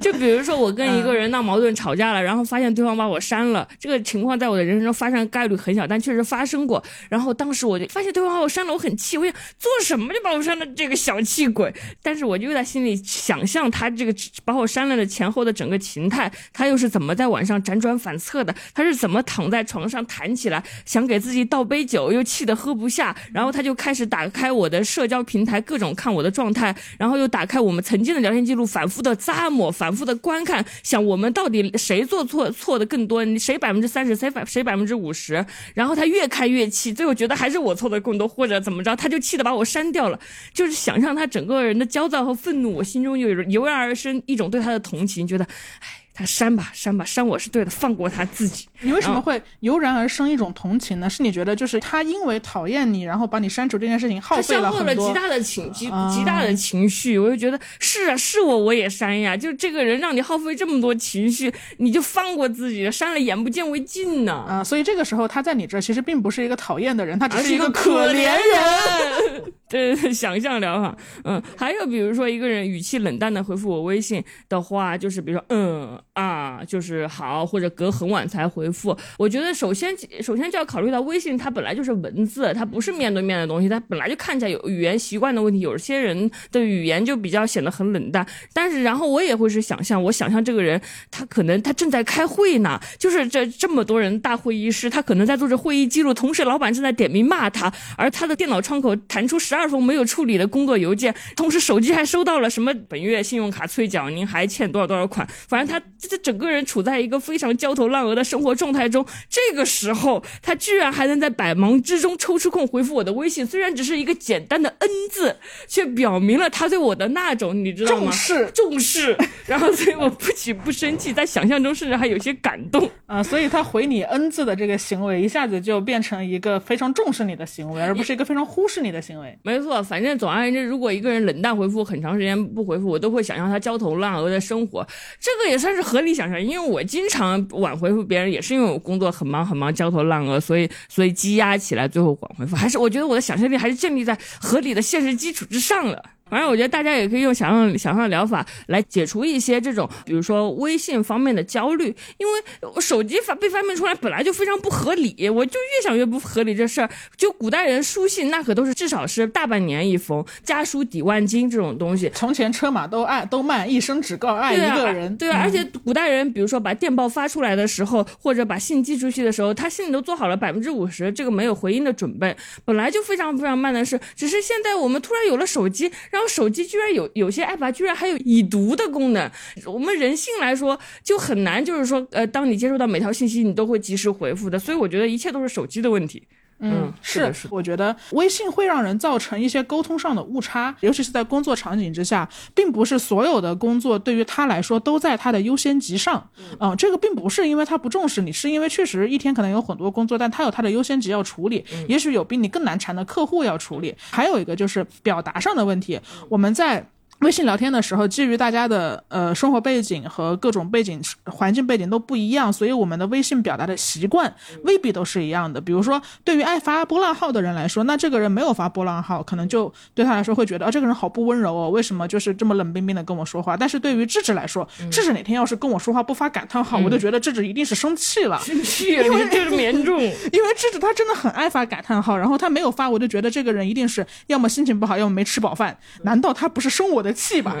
就比如说我跟一个人闹矛盾吵架了，然后发现对方把我删了，这个情况在我的人生中发生概率很小，但确实发生过。然后当时我就发现对方把我删了，我很气，我想做什么就把我删了，这个小气鬼。但是我就在心里想象他这个把我删了的前后的整个情态，他又是怎么在晚上辗转反侧的？他是怎么躺在床上弹起来，想给自己倒杯酒，又气得喝不下，然后他就。开始打开我的社交平台，各种看我的状态，然后又打开我们曾经的聊天记录，反复的咂摸，反复的观看，想我们到底谁做错错的更多，谁百分之三十，谁百谁百分之五十，然后他越看越气，最后觉得还是我错的更多，或者怎么着，他就气得把我删掉了。就是想象他整个人的焦躁和愤怒，我心中就油然而生一种对他的同情，觉得，唉。他删吧，删吧，删我是对的，放过他自己。你为什么会油然而生一种同情呢？是你觉得就是他因为讨厌你，然后把你删除这件事情耗费了很多，极大的情极极大的情绪，我就觉得是啊，是我我也删呀。就这个人让你耗费这么多情绪，你就放过自己，删了眼不见为净呢。啊，所以这个时候他在你这其实并不是一个讨厌的人，他只是一个可怜人。(laughs) 对，想象疗法。嗯，还有比如说一个人语气冷淡的回复我微信的话，就是比如说嗯。啊，就是好，或者隔很晚才回复。我觉得首先首先就要考虑到微信，它本来就是文字，它不是面对面的东西，它本来就看起来有语言习惯的问题。有些人的语言就比较显得很冷淡。但是然后我也会是想象，我想象这个人他可能他正在开会呢，就是这这么多人大会议室，他可能在做着会议记录，同时老板正在点名骂他，而他的电脑窗口弹出十二封没有处理的工作邮件，同时手机还收到了什么本月信用卡催缴，您还欠多少多少款，反正他。这整个人处在一个非常焦头烂额的生活状态中，这个时候他居然还能在百忙之中抽出空回复我的微信，虽然只是一个简单的 N 字，却表明了他对我的那种你知道吗？重视重视。然后所以我不仅不生气，在想象中甚至还有些感动啊。所以他回你 N 字的这个行为，一下子就变成一个非常重视你的行为，而不是一个非常忽视你的行为。没错，反正总而言之，如果一个人冷淡回复很长时间不回复，我都会想象他焦头烂额的生活。这个也算是。合理想象，因为我经常晚回复别人，也是因为我工作很忙很忙，焦头烂额，所以所以积压起来，最后晚回复。还是我觉得我的想象力还是建立在合理的现实基础之上了。反正我觉得大家也可以用想象想象疗法来解除一些这种，比如说微信方面的焦虑，因为我手机发被发明出来本来就非常不合理，我就越想越不合理这事儿。就古代人书信那可都是至少是大半年一封，家书抵万金这种东西。从前车马都爱都慢，一生只告爱一个人。对啊，而且古代人比如说把电报发出来的时候，或者把信寄出去的时候，他心里都做好了百分之五十这个没有回音的准备，本来就非常非常慢的事。只是现在我们突然有了手机，然后。手机居然有有些爱爸居然还有已读的功能，我们人性来说就很难，就是说，呃，当你接收到每条信息，你都会及时回复的，所以我觉得一切都是手机的问题。嗯，是，我觉得微信会让人造成一些沟通上的误差，尤其是在工作场景之下，并不是所有的工作对于他来说都在他的优先级上。嗯，这个并不是因为他不重视你，是因为确实一天可能有很多工作，但他有他的优先级要处理，也许有比你更难缠的客户要处理，还有一个就是表达上的问题，我们在。微信聊天的时候，基于大家的呃生活背景和各种背景环境背景都不一样，所以我们的微信表达的习惯未必都是一样的。比如说，对于爱发波浪号的人来说，那这个人没有发波浪号，可能就对他来说会觉得啊，这个人好不温柔哦，为什么就是这么冷冰冰的跟我说话？但是对于智智来说，智智哪天要是跟我说话不发感叹号，我就觉得智智一定是生气了，生气，(laughs) 因为这是严重。(laughs) 因为智智他真的很爱发感叹号，然后他没有发，我就觉得这个人一定是要么心情不好，要么没吃饱饭。难道他不是生我的气吧。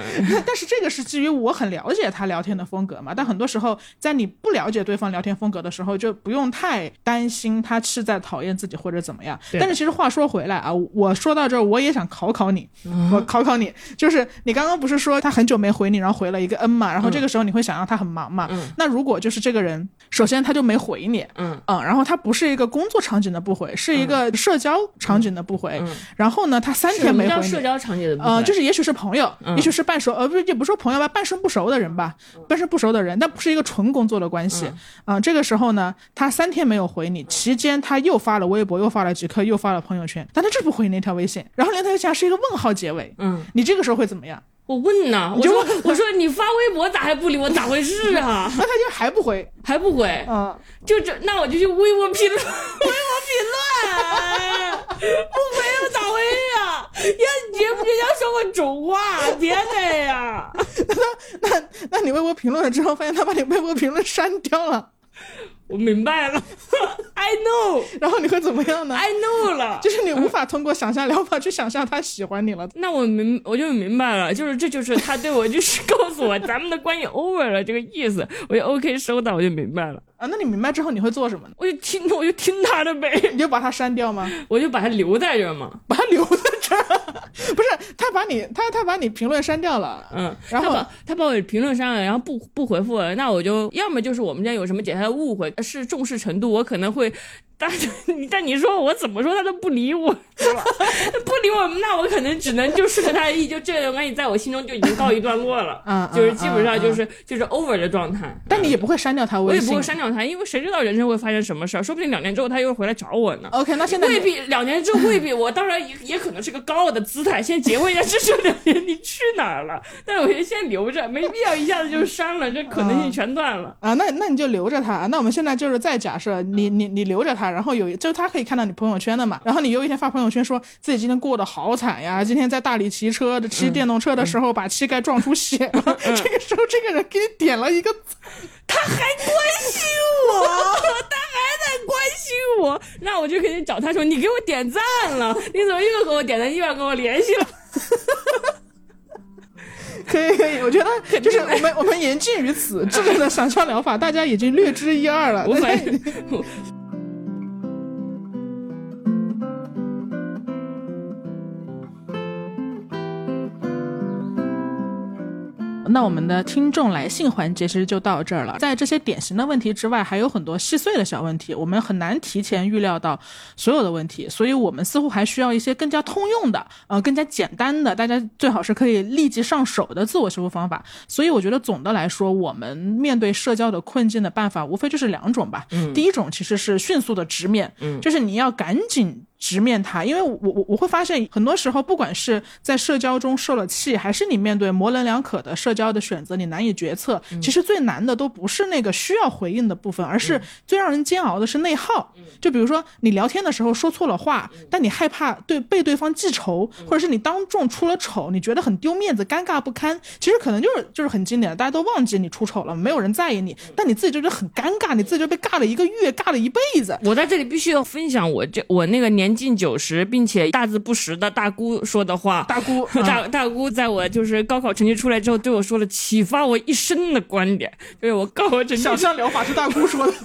但是这个是基于我很了解他聊天的风格嘛。但很多时候，在你不了解对方聊天风格的时候，就不用太担心他是在讨厌自己或者怎么样。但是其实话说回来啊，我说到这儿，我也想考考你，(laughs) 我考考你，就是你刚刚不是说他很久没回你，然后回了一个嗯嘛，然后这个时候你会想到他很忙嘛？那如果就是这个人，首先他就没回你，嗯嗯，然后他不是一个工作场景的不回，是一个社交场景的不回，然后呢，他三天没回你，社交场景的呃，就是也许是朋友，也许是半熟，呃，不是也不说朋友吧，半生不熟的人吧，半生不熟的人，但不是一个纯工作的关系，嗯，这个时候呢，他三天没有回你，期间他又发了微博，又发了几颗，又发了朋友圈，但他就是不回那条微信，然后那条微信是一个问号结尾，嗯，你这个时候会怎么样？我问呢，我说我说你发微博咋还不理我？咋回事啊？(laughs) 那他就还不回，还不回，嗯，就这，那我就去微博评论，(laughs) 微博评论，不回又咋回事啊？要节不节要说个重话，别这样。(laughs) 那那那你微博评论了之后，发现他把你微博评论删掉了。我明白了，(laughs) I know，然后你会怎么样呢？I know 了，就是你无法通过想象疗法去想象他喜欢你了。那我明我就明白了，就是这就是他对我就是告诉我咱们的关系 over 了这个意思，我就 OK 收到，我就明白了。啊，那你明白之后你会做什么呢？我就听我就听他的呗。你就把他删掉吗？我就把他留在这儿嘛，把他留在。(laughs) 不是他把你他他把你评论删掉了，嗯，然后他把我评论删了，然后不不回复了，那我就要么就是我们家有什么解开的误会。是重视程度，我可能会。但但你说我怎么说他都不理我 (laughs) (laughs) 不理我，那我可能只能就顺着他的意，就这段关系在我心中就已经告一段落了，嗯，就是基本上就是就是 over 的状态。但你也不会删掉他微信，我也不会删掉他，因为谁知道人生会发生什么事儿，说不定两年之后他又回来找我呢。OK，那现在未必两年之后未必，我当然也也可能是个高傲的姿态，先结婚一下，这这两年你去哪儿了？但是我觉得先留着，没必要一下子就删了，这可能性全断了啊。那那你就留着他。那我们现在就是再假设你你你留着他，然后有就他。他可以看到你朋友圈的嘛？然后你有一天发朋友圈，说自己今天过得好惨呀！今天在大理骑车的骑电动车的时候，把膝盖撞出血了。这个时候，这个人给你点了一个，(laughs) 他还关心我，(laughs) 他还在关心我，那我就肯定找他说：“你给我点赞了，你怎么又给我点赞，又要跟我联系了？(laughs) ”可以可以，我觉得就是我们我们言尽于此，这个的想象疗法大家已经略知一二了。我反。那我们的听众来信环节其实就到这儿了。在这些典型的问题之外，还有很多细碎的小问题，我们很难提前预料到所有的问题，所以我们似乎还需要一些更加通用的，呃，更加简单的，大家最好是可以立即上手的自我修复方法。所以我觉得总的来说，我们面对社交的困境的办法，无非就是两种吧。嗯，第一种其实是迅速的直面，嗯，就是你要赶紧。直面它，因为我我我会发现，很多时候，不管是在社交中受了气，还是你面对模棱两可的社交的选择，你难以决策。其实最难的都不是那个需要回应的部分，而是最让人煎熬的是内耗。就比如说你聊天的时候说错了话，但你害怕对被对方记仇，或者是你当众出了丑，你觉得很丢面子、尴尬不堪。其实可能就是就是很经典的，大家都忘记你出丑了，没有人在意你，但你自己就觉得很尴尬，你自己就被尬了一个月，尬了一辈子。我在这里必须要分享我这我那个年。近九十，并且大字不识的大姑说的话，大姑 (laughs) 大大姑在我就是高考成绩出来之后对我说了启发我一生的观点，就是我高考成绩想象疗法是大姑说的，(laughs)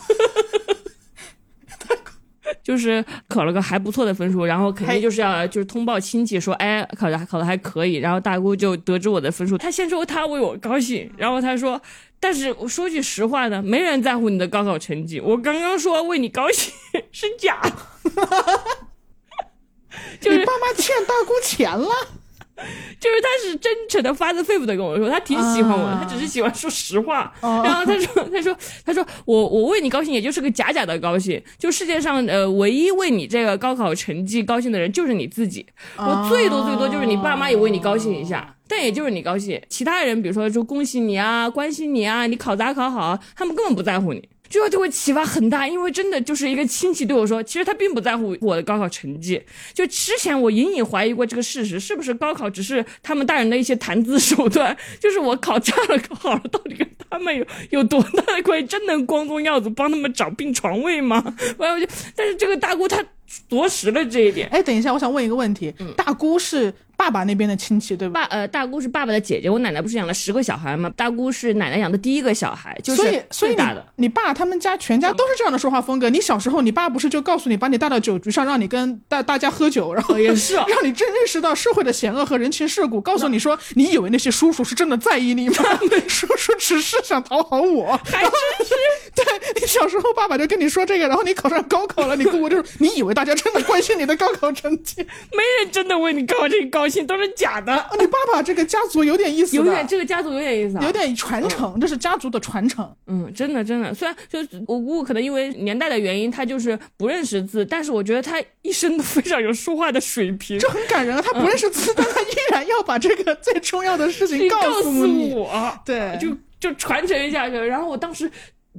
就是考了个还不错的分数，然后肯定就是要就是通报亲戚说，哎，考的考的还可以，然后大姑就得知我的分数，她先说她为我高兴，然后她说，但是我说句实话呢，没人在乎你的高考成绩，我刚刚说为你高兴 (laughs) 是假的。(laughs) 你爸妈欠大姑钱了，(laughs) 就是他是真诚的发自肺腑的跟我说，他挺喜欢我的，他只是喜欢说实话。然后他说，他说，(laughs) 他说我我为你高兴，也就是个假假的高兴。就世界上呃，唯一为你这个高考成绩高兴的人就是你自己。我最多最多就是你爸妈也为你高兴一下，但也就是你高兴，其他人比如说就恭喜你啊，关心你啊，你考砸考好，他们根本不在乎你。就要对我启发很大，因为真的就是一个亲戚对我说，其实他并不在乎我的高考成绩。就之前我隐隐怀疑过这个事实，是不是高考只是他们大人的一些谈资手段？(laughs) 就是我考差了考好了，到底跟他们有有多大的关系？真能光宗耀祖帮他们找病床位吗？完 (laughs) 了我就，但是这个大姑她。着实了这一点。哎，等一下，我想问一个问题，大姑是爸爸那边的亲戚对吧？爸呃，大姑是爸爸的姐姐，我奶奶不是养了十个小孩吗？大姑是奶奶养的第一个小孩，就所以是所以你最大的。你爸他们家全家都是这样的说话风格。你小时候，你爸不是就告诉你，把你带到酒局上，让你跟大大家喝酒，然后也是啊 (laughs) 让你真认识到社会的险恶和人情世故，告诉你说，你以为那些叔叔是真的在意你吗？(laughs) 叔叔只是想讨好我。还真是。对你小时候，爸爸就跟你说这个，然后你考上高考了，你姑姑就说，你以为大家真的关心你的高考成绩？没人真的为你高兴高兴，都是假的。啊，你爸爸这个家族有点意思，有点这个家族有点意思啊，有点传承，这是家族的传承。嗯，真的真的，虽然就是我姑姑可能因为年代的原因，她就是不认识字，但是我觉得她一生都非常有说话的水平。这很感人啊！她不认识字，但她依然要把这个 (laughs) 最重要的事情你告诉。我，对，就就传承一下去。然后我当时。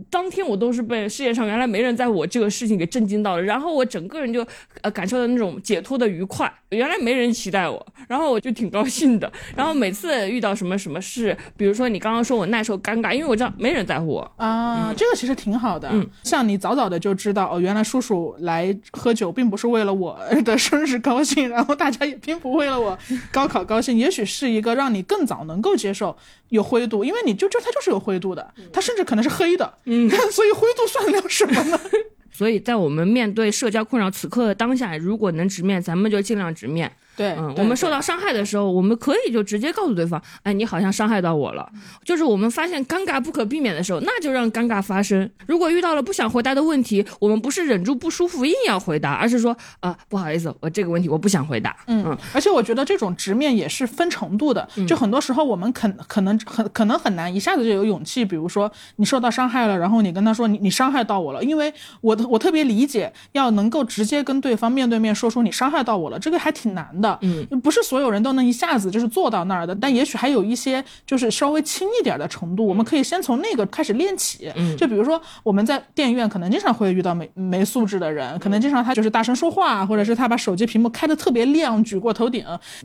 当天我都是被世界上原来没人在我这个事情给震惊到了，然后我整个人就呃感受到那种解脱的愉快。原来没人期待我，然后我就挺高兴的。然后每次遇到什么什么事，比如说你刚刚说我耐受尴尬，因为我知道没人在乎我啊，这个其实挺好的。嗯，像你早早的就知道哦，原来叔叔来喝酒并不是为了我 (laughs) 的生日高兴，然后大家也并不为了我高考高兴，也许是一个让你更早能够接受有灰度，因为你就就它就是有灰度的，它甚至可能是黑的。嗯，(laughs) 所以灰度算得了什么呢？(laughs) 所以在我们面对社交困扰此刻的当下，如果能直面，咱们就尽量直面。对，嗯，我们受到伤害的时候，我们可以就直接告诉对方，哎，你好像伤害到我了。就是我们发现尴尬不可避免的时候，那就让尴尬发生。如果遇到了不想回答的问题，我们不是忍住不舒服硬要回答，而是说，啊，不好意思，我这个问题我不想回答。嗯，而且我觉得这种直面也是分程度的，就很多时候我们可可能很可能很难一下子就有勇气，比如说你受到伤害了，然后你跟他说你你伤害到我了，因为我我特别理解，要能够直接跟对方面对面说出你伤害到我了，这个还挺难的。嗯，不是所有人都能一下子就是做到那儿的，但也许还有一些就是稍微轻一点的程度，我们可以先从那个开始练起。嗯，就比如说我们在电影院可能经常会遇到没没素质的人，可能经常他就是大声说话，或者是他把手机屏幕开的特别亮，举过头顶。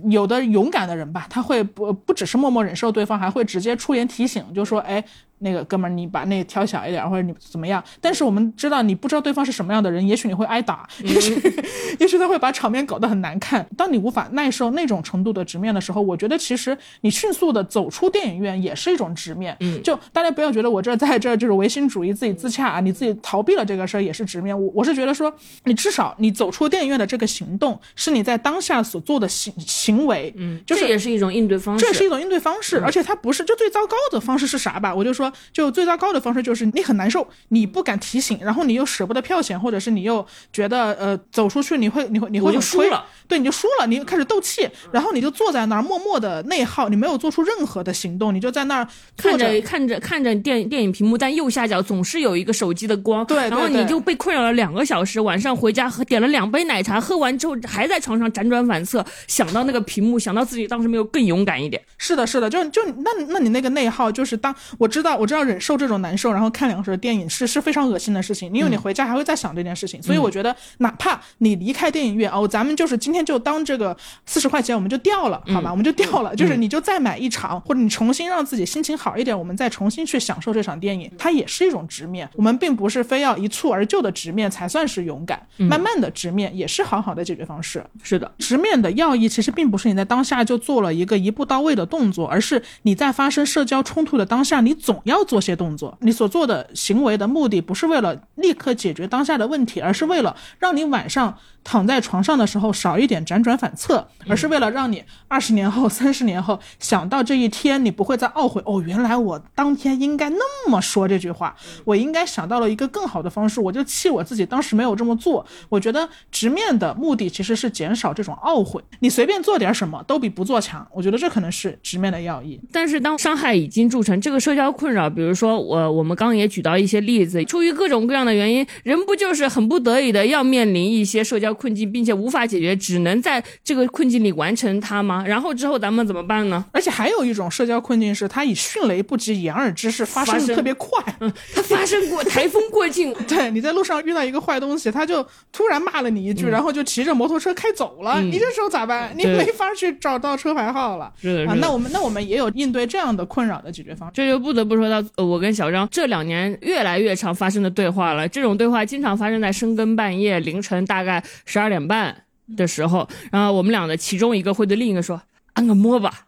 有的勇敢的人吧，他会不不只是默默忍受对方，还会直接出言提醒，就说哎。那个哥们儿，你把那调小一点，或者你怎么样？但是我们知道，你不知道对方是什么样的人，也许你会挨打，也许 (laughs) 也许他会把场面搞得很难看。当你无法耐受那种程度的直面的时候，我觉得其实你迅速的走出电影院也是一种直面。嗯，就大家不要觉得我这在这就是唯心主义自己自洽啊，你自己逃避了这个事儿也是直面。我我是觉得说，你至少你走出电影院的这个行动是你在当下所做的行行为，嗯，就是这也是一种应对方式，这也是一种应对方式，而且它不是就最糟糕的方式是啥吧？我就说，就最糟糕。的方式就是你很难受，你不敢提醒，然后你又舍不得票钱，或者是你又觉得呃走出去你会你会你会就输了，对，你就输了，你开始斗气，然后你就坐在那儿默默的内耗，你没有做出任何的行动，你就在那儿看着看着看着电电影屏幕，但右下角总是有一个手机的光，对，然后你就被困扰了两个小时，晚上回家喝点了两杯奶茶，喝完之后还在床上辗转反侧，想到那个屏幕，想到自己当时没有更勇敢一点。是的，是的，就就那那你那个内耗就是当我知道我知道忍受这种难受，然后看两个小时电影是是非常恶心的事情，因为你回家还会再想这件事情，所以我觉得哪怕你离开电影院哦，咱们就是今天就当这个四十块钱我们就掉了，好吧，我们就掉了，就是你就再买一场，或者你重新让自己心情好一点，我们再重新去享受这场电影，它也是一种直面。我们并不是非要一蹴而就的直面才算是勇敢，慢慢的直面也是好好的解决方式。是的，直面的要义其实并不是你在当下就做了一个一步到位的动作，而是你在发生社交冲突的当下，你总要做些动作。你所做的行为的目的不是为了立刻解决当下的问题，而是为了让你晚上躺在床上的时候少一点辗转反侧，而是为了让你二十年后、(laughs) 三十年后想到这一天，你不会再懊悔。哦，原来我当天应该那么说这句话，我应该想到了一个更好的方式，我就气我自己当时没有这么做。我觉得直面的目的其实是减少这种懊悔。你随便做点什么都比不做强，我觉得这可能是直面的要义。但是当伤害已经铸成，这个社交困扰，比如说我我们刚刚也举到一些例子，出于各种各样的原因，人不就是很不得已的要面临一些社交困境，并且无法解决，只能在这个困境里完成它吗？然后之后咱们怎么办呢？而且还有一种社交困境是，它以迅雷不及掩耳之势发生的特别快。嗯，(laughs) 它发生过台风过境，(laughs) 对，你在路上遇到一个坏东西，他就突然骂了你一句，然后就骑着摩托车开走了。你这时候咋办？你没法去找到车牌号了。是的，啊，那我们那我们也有应对这样的困扰的解决方式。这就不得不说。说到呃我跟小张这两年越来越常发生的对话了。这种对话经常发生在深更半夜、凌晨大概十二点半的时候，然后我们俩的其中一个会对另一个说：“按个摩吧。”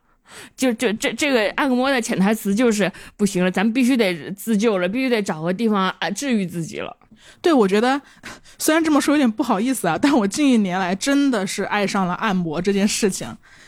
就就这这个按个摩的潜台词就是不行了，咱必须得自救了，必须得找个地方啊治愈自己了。对，我觉得虽然这么说有点不好意思啊，但我近一年来真的是爱上了按摩这件事情。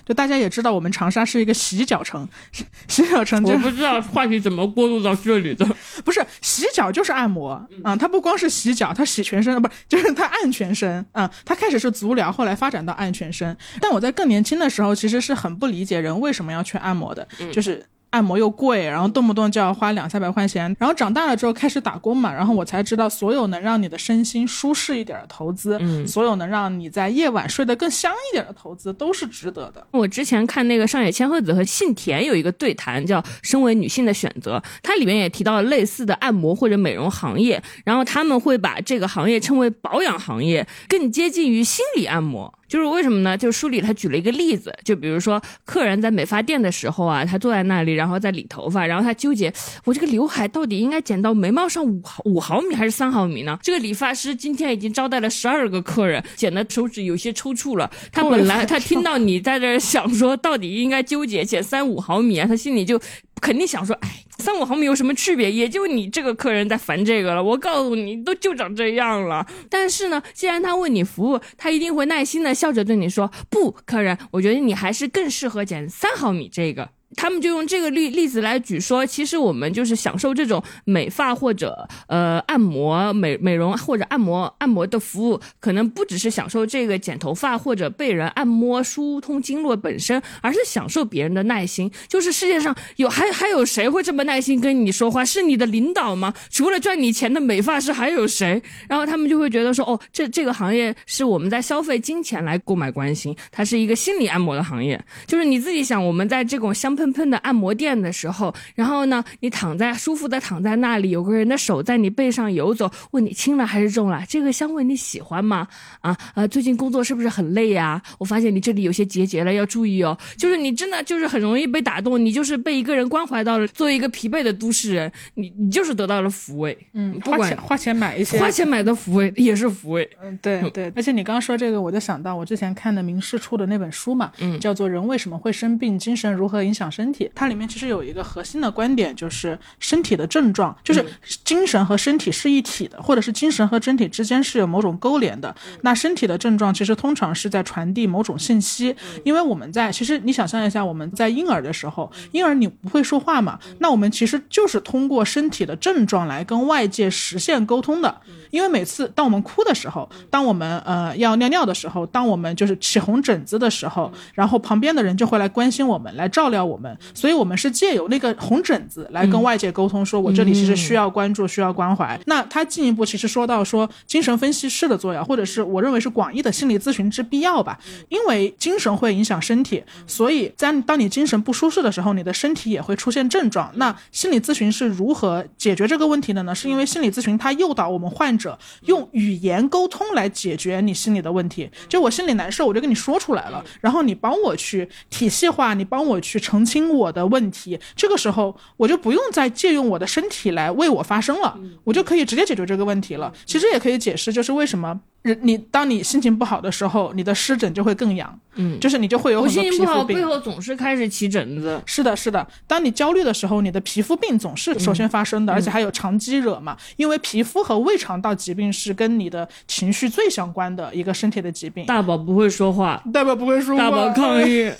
就大家也知道，我们长沙是一个洗脚城，(laughs) 洗脚城就我不知道话题怎么过渡到这里的。(laughs) 不是洗脚就是按摩啊、它不光是洗脚，它洗全身，不是 (laughs) 就是它按全身啊、它开始是足疗，后来发展到按全身。但我在更年轻的时候，其实是很不理解人为什么要去按摩的，就是。按摩又贵，然后动不动就要花两三百块钱。然后长大了之后开始打工嘛，然后我才知道，所有能让你的身心舒适一点的投资，嗯所有能让你在夜晚睡得更香一点的投资，都是值得的。我之前看那个上野千鹤子和信田有一个对谈，叫《身为女性的选择》，它里面也提到了类似的按摩或者美容行业，然后他们会把这个行业称为保养行业，更接近于心理按摩。就是为什么呢？就书里他举了一个例子，就比如说客人在美发店的时候啊，他坐在那里，然后在理头发，然后他纠结，我这个刘海到底应该剪到眉毛上五毫五毫米还是三毫米呢？这个理发师今天已经招待了十二个客人，剪的手指有些抽搐了。他本来他听到你在这儿想说到底应该纠结剪三五毫米啊，他心里就肯定想说，哎，三五毫米有什么区别？也就你这个客人在烦这个了。我告诉你，都就长这样了。但是呢，既然他为你服务，他一定会耐心的笑着对你说：“不，客人，我觉得你还是更适合剪三毫米这个。”他们就用这个例例子来举说，其实我们就是享受这种美发或者呃按摩、美美容或者按摩按摩的服务，可能不只是享受这个剪头发或者被人按摩疏通经络本身，而是享受别人的耐心。就是世界上有还还有谁会这么耐心跟你说话？是你的领导吗？除了赚你钱的美发师还有谁？然后他们就会觉得说，哦，这这个行业是我们在消费金钱来购买关心，它是一个心理按摩的行业。就是你自己想，我们在这种相喷喷的按摩店的时候，然后呢，你躺在舒服的躺在那里，有个人的手在你背上游走，问你轻了还是重了？这个香味你喜欢吗？啊啊，最近工作是不是很累呀、我发现你这里有些结节了，要注意哦。就是你真的就是很容易被打动，你就是被一个人关怀到了。作为一个疲惫的都市人，你你就是得到了抚慰。嗯，不管花钱花钱买一些花钱买的抚慰也是抚慰。嗯，对对，而且你刚刚说这个，我就想到我之前看的明世出的那本书嘛，嗯，叫做《人为什么会生病：精神如何影响身体》。它里面其实有一个核心的观点，就是身体的症状，就是精神和身体是一体的，或者是精神和身体之间是有某种勾连的。那身体的症状其实通常是在传递某种信息，因为我们在其实你想象一下，我们在婴儿的时候，婴儿你不会说话嘛，那我们其实就是通过身体的症状来跟外界实现沟通的。因为每次当我们哭的时候，当我们呃要尿尿的时候，当我们就是起红疹子的时候，然后旁边的人就会来关心我们，来照料我们，所以我们是借由那个红疹子来跟外界沟通，说我这里其实需要关注，需要关怀。那他进一步其实说到说精神分析师的作用，或者是我认为是广义的心理咨询之必要吧，因为精神会影响身体，所以在当你精神不舒适的时候，你的身体也会出现症状。那心理咨询是如何解决这个问题的呢？是因为心理咨询它诱导我们患者用语言沟通来解决你心里的问题。就我心里难受，我就跟你说出来了，然后你帮我去体系化，你帮我去澄清我的问题。这个时候我就不用再借用我的身体来为我发声了，我就可以直接解决这个问题了。其实也可以解释，就是为什么人你当你心情不好的时候，你的湿疹就会更痒，嗯，就是你就会有我很多心情不好，皮肤病背。后总是开始起疹子。是的，是的。当你焦虑的时候，你的皮肤病总是首先发生的，而且还有长积惹嘛。因为皮肤和胃肠道疾病是跟你的情绪最相关的一个身体的疾病。大宝不会说话，大宝不会说话 (laughs) 大宝抗议。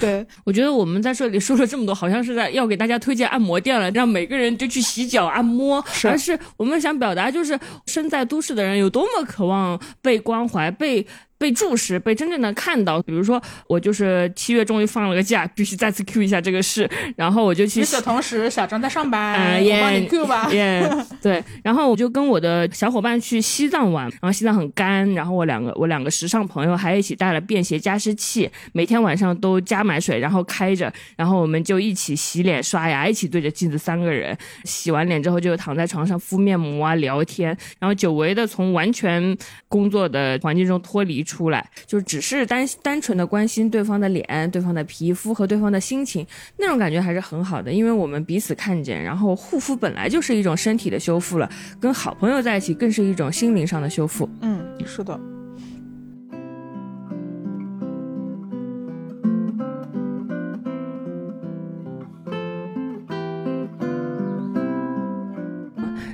对，我觉得我们在这里说了这么多，好像是在要给大家推荐按摩店了，让每个人就去洗脚按摩，是。而是我们想表达就是身在都市的人有多么渴望被关怀、被。被注视，被真正的看到。比如说，我就是七月终于放了个假，必须再次 Q 一下这个事，然后我就去与此同时，小张在上班，啊我帮你耶 Q 吧。耶，对，然后我就跟我的小伙伴去西藏玩，然后西藏很干，然后我两个我两个时尚朋友还一起带了便携加湿器，每天晚上都加满水，然后开着，然后我们就一起洗脸刷牙，一起对着镜子三个人洗完脸之后就躺在床上敷面膜啊聊天，然后久违的从完全工作的环境中脱离出来，就只是单单纯的关心对方的脸、对方的皮肤和对方的心情，那种感觉还是很好的，因为我们彼此看见，然后护肤本来就是一种身体的修复了，跟好朋友在一起更是一种心灵上的修复。嗯，是的。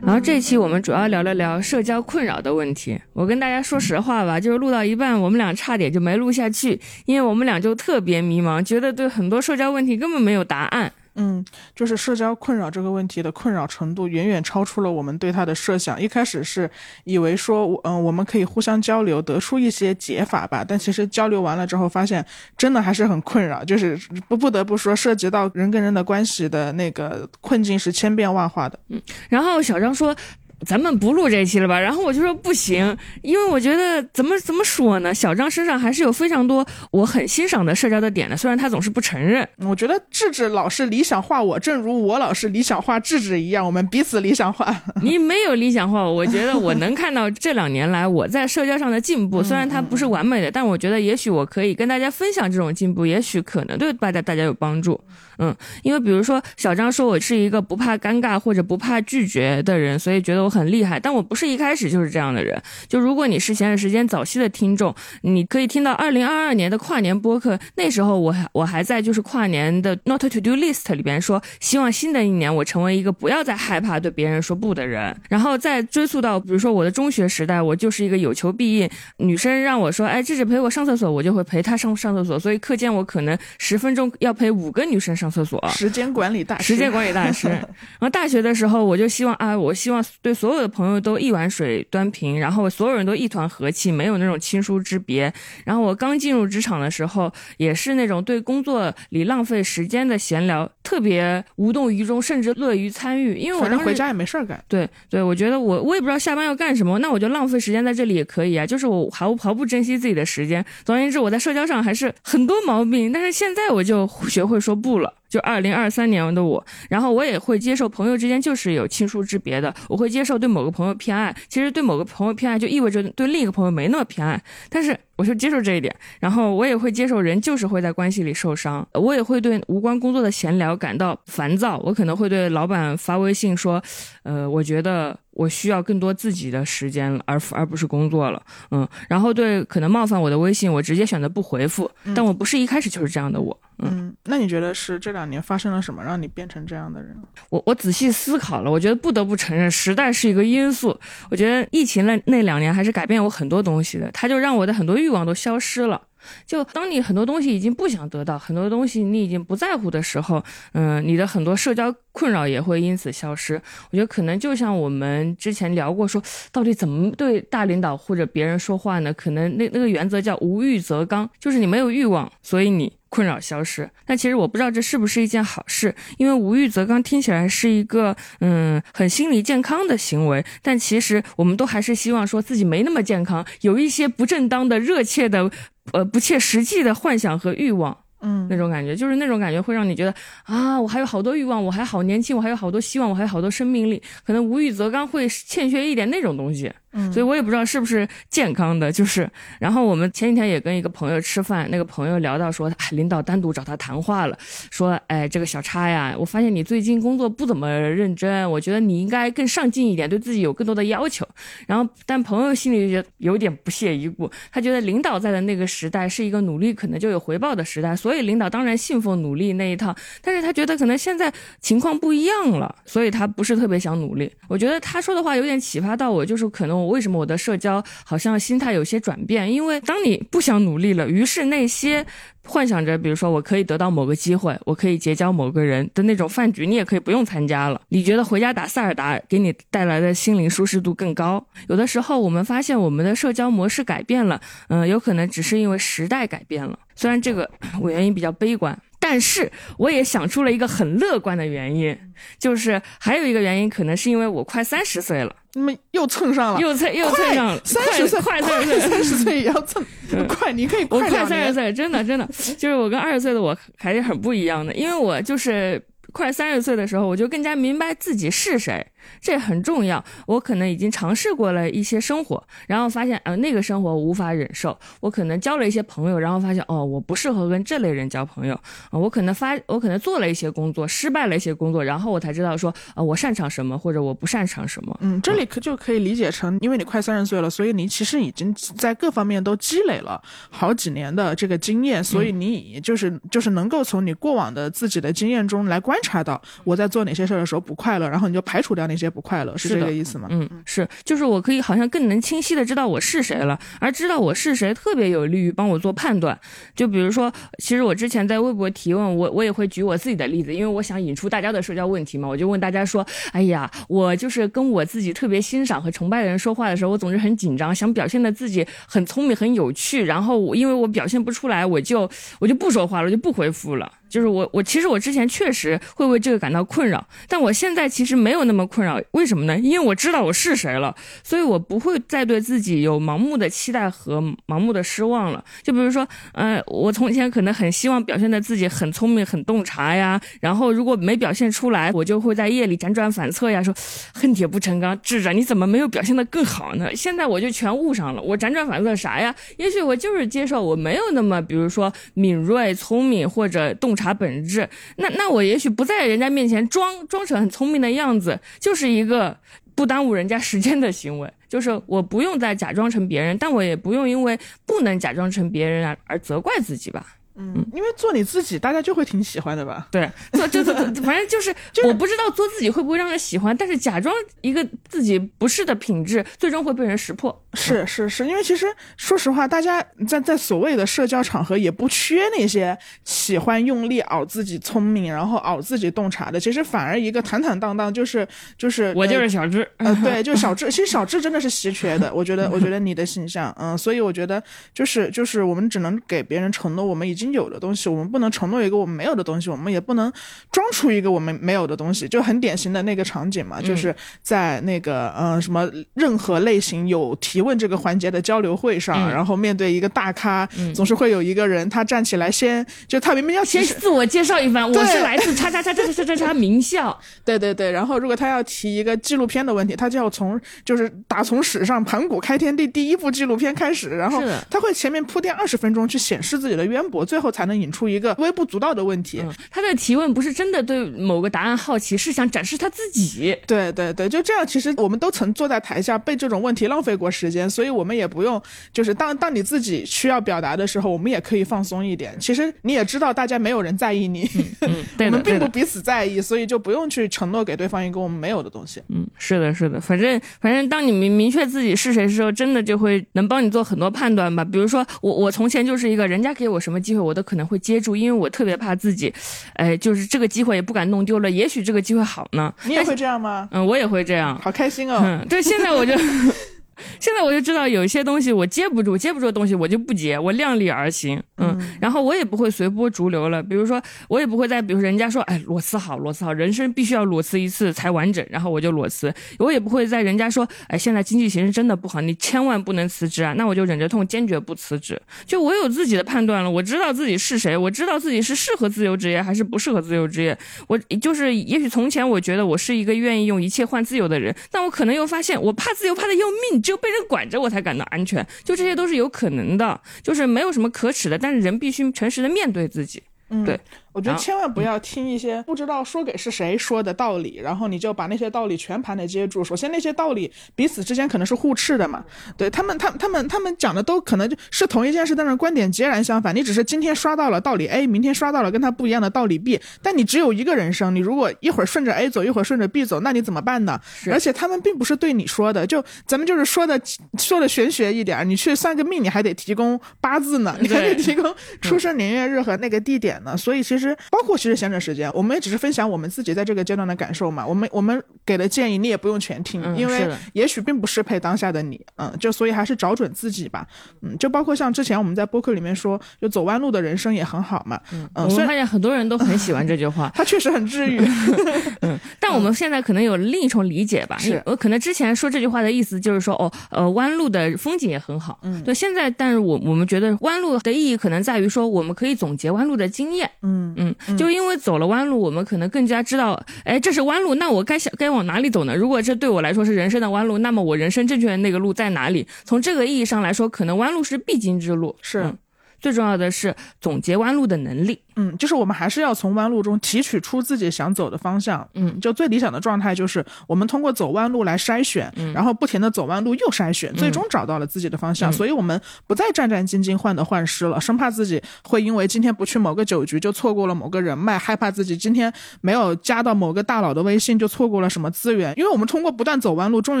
然后这期我们主要聊了聊社交困扰的问题。我跟大家说实话吧，就是录到一半，我们俩差点就没录下去，因为我们俩就特别迷茫，觉得对很多社交问题根本没有答案。嗯，就是社交困扰这个问题的困扰程度远远超出了我们对它的设想。一开始是以为说，嗯，我们可以互相交流，得出一些解法吧。但其实交流完了之后，发现真的还是很困扰。就是不不得不说，涉及到人跟人的关系的那个困境是千变万化的。嗯，然后小张说。咱们不录这期了吧？然后我就说不行，因为我觉得怎么怎么说呢？小张身上还是有非常多我很欣赏的社交的点的，虽然他总是不承认。我觉得智智老是理想化我，正如我老是理想化智智一样，我们彼此理想化。(laughs) 你没有理想化我，我觉得我能看到这两年来我在社交上的进步，虽然它不是完美的，但我觉得也许我可以跟大家分享这种进步，也许可能对大家大家有帮助。嗯，因为比如说小张说我是一个不怕尴尬或者不怕拒绝的人，所以觉得我很厉害，但我不是一开始就是这样的人。就如果你是前段时间早期的听众，你可以听到二零二二年的跨年播客，那时候我还我还在就是跨年的 not to do list 里边说，希望新的一年我成为一个不要再害怕对别人说不的人。然后再追溯到比如说我的中学时代，我就是一个有求必应，女生让我说哎这是陪我上厕所，我就会陪她上上厕所，所以课间我可能十分钟要陪五个女生上。厕所，时间管理大师，时间管理大师。(laughs) 然后大学的时候，我就希望啊，我希望对所有的朋友都一碗水端平，然后所有人都一团和气，没有那种亲疏之别。然后我刚进入职场的时候，也是那种对工作里浪费时间的闲聊特别无动于衷，甚至乐于参与。因为我反正回家也没事儿干。对对，我觉得我我也不知道下班要干什么，那我就浪费时间在这里也可以啊。就是我毫毫不珍惜自己的时间。总而言之，我在社交上还是很多毛病，但是现在我就学会说不了。就二零二三年的我，然后我也会接受朋友之间就是有亲疏之别的，我会接受对某个朋友偏爱，其实对某个朋友偏爱就意味着对另一个朋友没那么偏爱，但是我就接受这一点，然后我也会接受人就是会在关系里受伤，我也会对无关工作的闲聊感到烦躁，我可能会对老板发微信说，呃，我觉得我需要更多自己的时间了，而而不是工作了，嗯，然后对可能冒犯我的微信，我直接选择不回复，但我不是一开始就是这样的我。嗯，那你觉得是这两年发生了什么，让你变成这样的人？我我仔细思考了，我觉得不得不承认，时代是一个因素。我觉得疫情那那两年还是改变我很多东西的，它就让我的很多欲欲望都消失了。就当你很多东西已经不想得到，很多东西你已经不在乎的时候，嗯，你的很多社交困扰也会因此消失。我觉得可能就像我们之前聊过，说到底怎么对大领导或者别人说话呢？可能那那个原则叫无欲则刚，就是你没有欲望，所以你。困扰消失，但其实我不知道这是不是一件好事，因为无欲则刚听起来是一个嗯很心理健康的行为，但其实我们都还是希望说自己没那么健康，有一些不正当的、热切的、呃不切实际的幻想和欲望，嗯，那种感觉。就是那种感觉会让你觉得啊，我还有好多欲望，我还好年轻，我还有好多希望，我还有好多生命力，可能无欲则刚会欠缺一点那种东西。嗯，所以我也不知道是不是健康的，就是，然后我们前几天也跟一个朋友吃饭，那个朋友聊到说，领导单独找他谈话了，说，哎，这个小叉呀，我发现你最近工作不怎么认真，我觉得你应该更上进一点，对自己有更多的要求。然后，但朋友心里就有点不屑一顾，他觉得领导在的那个时代是一个努力可能就有回报的时代，所以领导当然信奉努力那一套。但是他觉得可能现在情况不一样了，所以他不是特别想努力。我觉得他说的话有点启发到我，就是可能。我为什么我的社交好像心态有些转变？因为当你不想努力了，于是那些幻想着，比如说我可以得到某个机会，我可以结交某个人的那种饭局，你也可以不用参加了。你觉得回家打塞尔达给你带来的心灵舒适度更高？有的时候我们发现我们的社交模式改变了，嗯，有可能只是因为时代改变了。虽然这个我原因比较悲观。但是我也想出了一个很乐观的原因，就是还有一个原因，可能是因为我快三十岁了，那么又蹭上了，又蹭又蹭上了，三十岁快三十岁，三十岁也要蹭，快你可以快三十岁，真的真的，就是我跟二十岁的我还是很不一样的，因为我就是快三十岁的时候，我就更加明白自己是谁。这很重要。我可能已经尝试过了一些生活，然后发现，呃，那个生活无法忍受。我可能交了一些朋友，然后发现，哦，我不适合跟这类人交朋友。啊，我可能发，我可能做了一些工作，失败了一些工作，然后我才知道说，呃，我擅长什么，或者我不擅长什么。嗯，这里可就可以理解成，因为你快三十岁了，所以你其实已经在各方面都积累了好几年的这个经验，所以你就是就是能够从你过往的自己的经验中来观察到我在做哪些事儿的时候不快乐，然后你就排除掉那些不快乐，是这个意思吗？嗯，是，就是我可以好像更能清晰的知道我是谁了，而知道我是谁特别有利于帮我做判断。就比如说，其实我之前在微博提问，我我也会举我自己的例子，因为我想引出大家的社交问题嘛，我就问大家说，哎呀，我就是跟我自己特别欣赏和崇拜的人说话的时候，我总是很紧张，想表现的自己很聪明、很有趣，然后我因为我表现不出来，我就我就不说话了，我就不回复了。就是我，我其实我之前确实会为这个感到困扰，但我现在其实没有那么困扰。为什么呢？因为我知道我是谁了，所以我不会再对自己有盲目的期待和盲目的失望了。就比如说，呃，我从前可能很希望表现的自己很聪明、很洞察呀，然后如果没表现出来，我就会在夜里辗转反侧呀，说恨铁不成钢，智者你怎么没有表现的更好呢？现在我就全悟上了，我辗转反侧啥呀？也许我就是接受我没有那么，比如说敏锐、聪明或者洞察。查本质，那那我也许不在人家面前装装成很聪明的样子，就是一个不耽误人家时间的行为，就是我不用再假装成别人，但我也不用因为不能假装成别人而而责怪自己吧。嗯，因为做你自己，大家就会挺喜欢的吧？对，做就做反正就是，(laughs) 我不知道做自己会不会让人喜欢，但是假装一个自己不是的品质，最终会被人识破。是是是，因为其实说实话，大家在在所谓的社交场合也不缺那些喜欢用力熬自己聪明，然后熬自己洞察的。其实反而一个坦坦荡荡，就是就是我就是小智，呃，对，就是小智。其实小智真的是稀缺的，我觉得，我觉得你的形象，嗯，所以我觉得就是就是我们只能给别人承诺，我们已经。有的东西，我们不能承诺一个我们没有的东西，我们也不能装出一个我们没有的东西，就很典型的那个场景嘛，就是在那个呃什么任何类型有提问这个环节的交流会上，然后面对一个大咖，总是会有一个人他站起来先就他明明要先自我介绍一番，我是来自叉叉叉叉叉叉叉名校，(laughs) 对对对，然后如果他要提一个纪录片的问题，他就要从就是打从史上盘古开天地第一部纪录片开始，然后他会前面铺垫二十分钟去显示自己的渊博，最后才能引出一个微不足道的问题。他的提问不是真的对某个答案好奇，是想展示他自己。对对对，就这样。其实我们都曾坐在台下被这种问题浪费过时间，所以我们也不用，就是当当你自己需要表达的时候，我们也可以放松一点。其实你也知道，大家没有人在意你，(laughs) 我们并不彼此在意，所以就不用去承诺给对方一个我们没有的东西。嗯，是的，是的。反正反正，当你明明确自己是谁的时候，真的就会能帮你做很多判断吧。比如说，我我从前就是一个人家给我什么机会，我都可能会接住，因为我特别怕自己，哎，就是这个机会也不敢弄丢了。也许这个机会好呢。你也会这样吗？嗯，我也会这样。好开心哦。嗯，对，现在我就。(laughs) (laughs) 现在我就知道有一些东西我接不住，接不住的东西我就不接，我量力而行，嗯，然后我也不会随波逐流了。比如说，我也不会再，比如人家说，哎，裸辞好，裸辞好，人生必须要裸辞一次才完整，然后我就裸辞。我也不会在人家说，哎，现在经济形势真的不好，你千万不能辞职啊，那我就忍着痛，坚决不辞职。就我有自己的判断了，我知道自己是谁，我知道自己是适合自由职业还是不适合自由职业。我就是，也许从前我觉得我是一个愿意用一切换自由的人，但我可能又发现，我怕自由怕的要命，只有被人管着我。才感到安全，就这些都是有可能的，就是没有什么可耻的，但是人必须诚实的面对自己，对。我觉得千万不要听一些不知道说给是谁说的道理，然后你就把那些道理全盘的接住。首先，那些道理彼此之间可能是互斥的嘛，对他们，他他们他们讲的都可能就是同一件事，但是观点截然相反。你只是今天刷到了道理 A，明天刷到了跟他不一样的道理 B，但你只有一个人生，你如果一会儿顺着 A 走，一会儿顺着 B 走，那你怎么办呢？而且他们并不是对你说的，就咱们就是说的说的玄学一点，你去算个命，你还得提供八字呢，你还得提供出生年月日和那个地点呢。所以其实包括其实。闲着时间，我们也只是分享我们自己在这个阶段的感受嘛。我们我们给的建议，你也不用全听，因为也许并不适配当下的你。嗯，就所以还是找准自己吧。嗯，就包括像之前我们在播客里面说，就走弯路的人生也很好嘛。嗯，我们发现很多人都很喜欢这句话，(laughs) 它确实很治愈。(laughs) 嗯，但我们现在可能有另一重理解吧。是我可能之前说这句话的意思就是说，哦，呃，弯路的风景也很好。嗯，对。现在，但是我我们觉得弯路的意义可能在于说，我们可以总结弯路的经验。嗯。嗯，就因为走了弯路，我们可能更加知道，哎，这是弯路，那我该想该往哪里走呢？如果这对我来说是人生的弯路，那么我人生正确的那个路在哪里？从这个意义上来说，可能弯路是必经之路。是，最重要的是总结弯路的能力。嗯，就是我们还是要从弯路中提取出自己想走的方向。嗯，就最理想的状态就是我们通过走弯路来筛选，然后不停的走弯路又筛选，最终找到了自己的方向。所以我们不再战战兢兢、患得患失了，生怕自己会因为今天不去某个酒局就错过了某个人脉，害怕自己今天没有加到某个大佬的微信就错过了什么资源。因为我们通过不断走弯路，终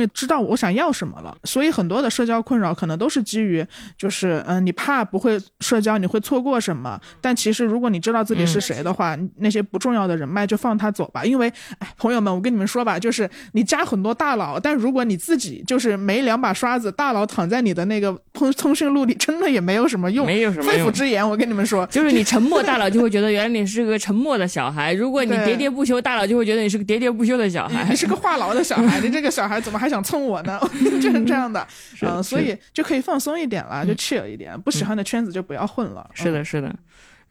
于知道我想要什么了。所以很多的社交困扰可能都是基于，就是嗯，你怕不会社交，你会错过什么。但其实如果你知道自己是谁的话，那些不重要的人脉就放他走吧。因为，哎，朋友们，我跟你们说吧，就是你加很多大佬，但如果你自己就是没两把刷子，大佬躺在你的那个通通讯录里，真的也没有什么用，没有什么肺腑之言。我跟你们说，就是你沉默，(laughs) 大佬就会觉得原来你是个沉默的小孩；如果你喋喋不休，大佬就会觉得你是个喋喋不休的小孩。你是个话痨的小孩，你这个小孩怎么还想蹭我呢？(laughs) 就是这样的，(laughs) 嗯，所以就可以放松一点了，就 chill 一点，不喜欢的圈子就不要混了。是的，是的。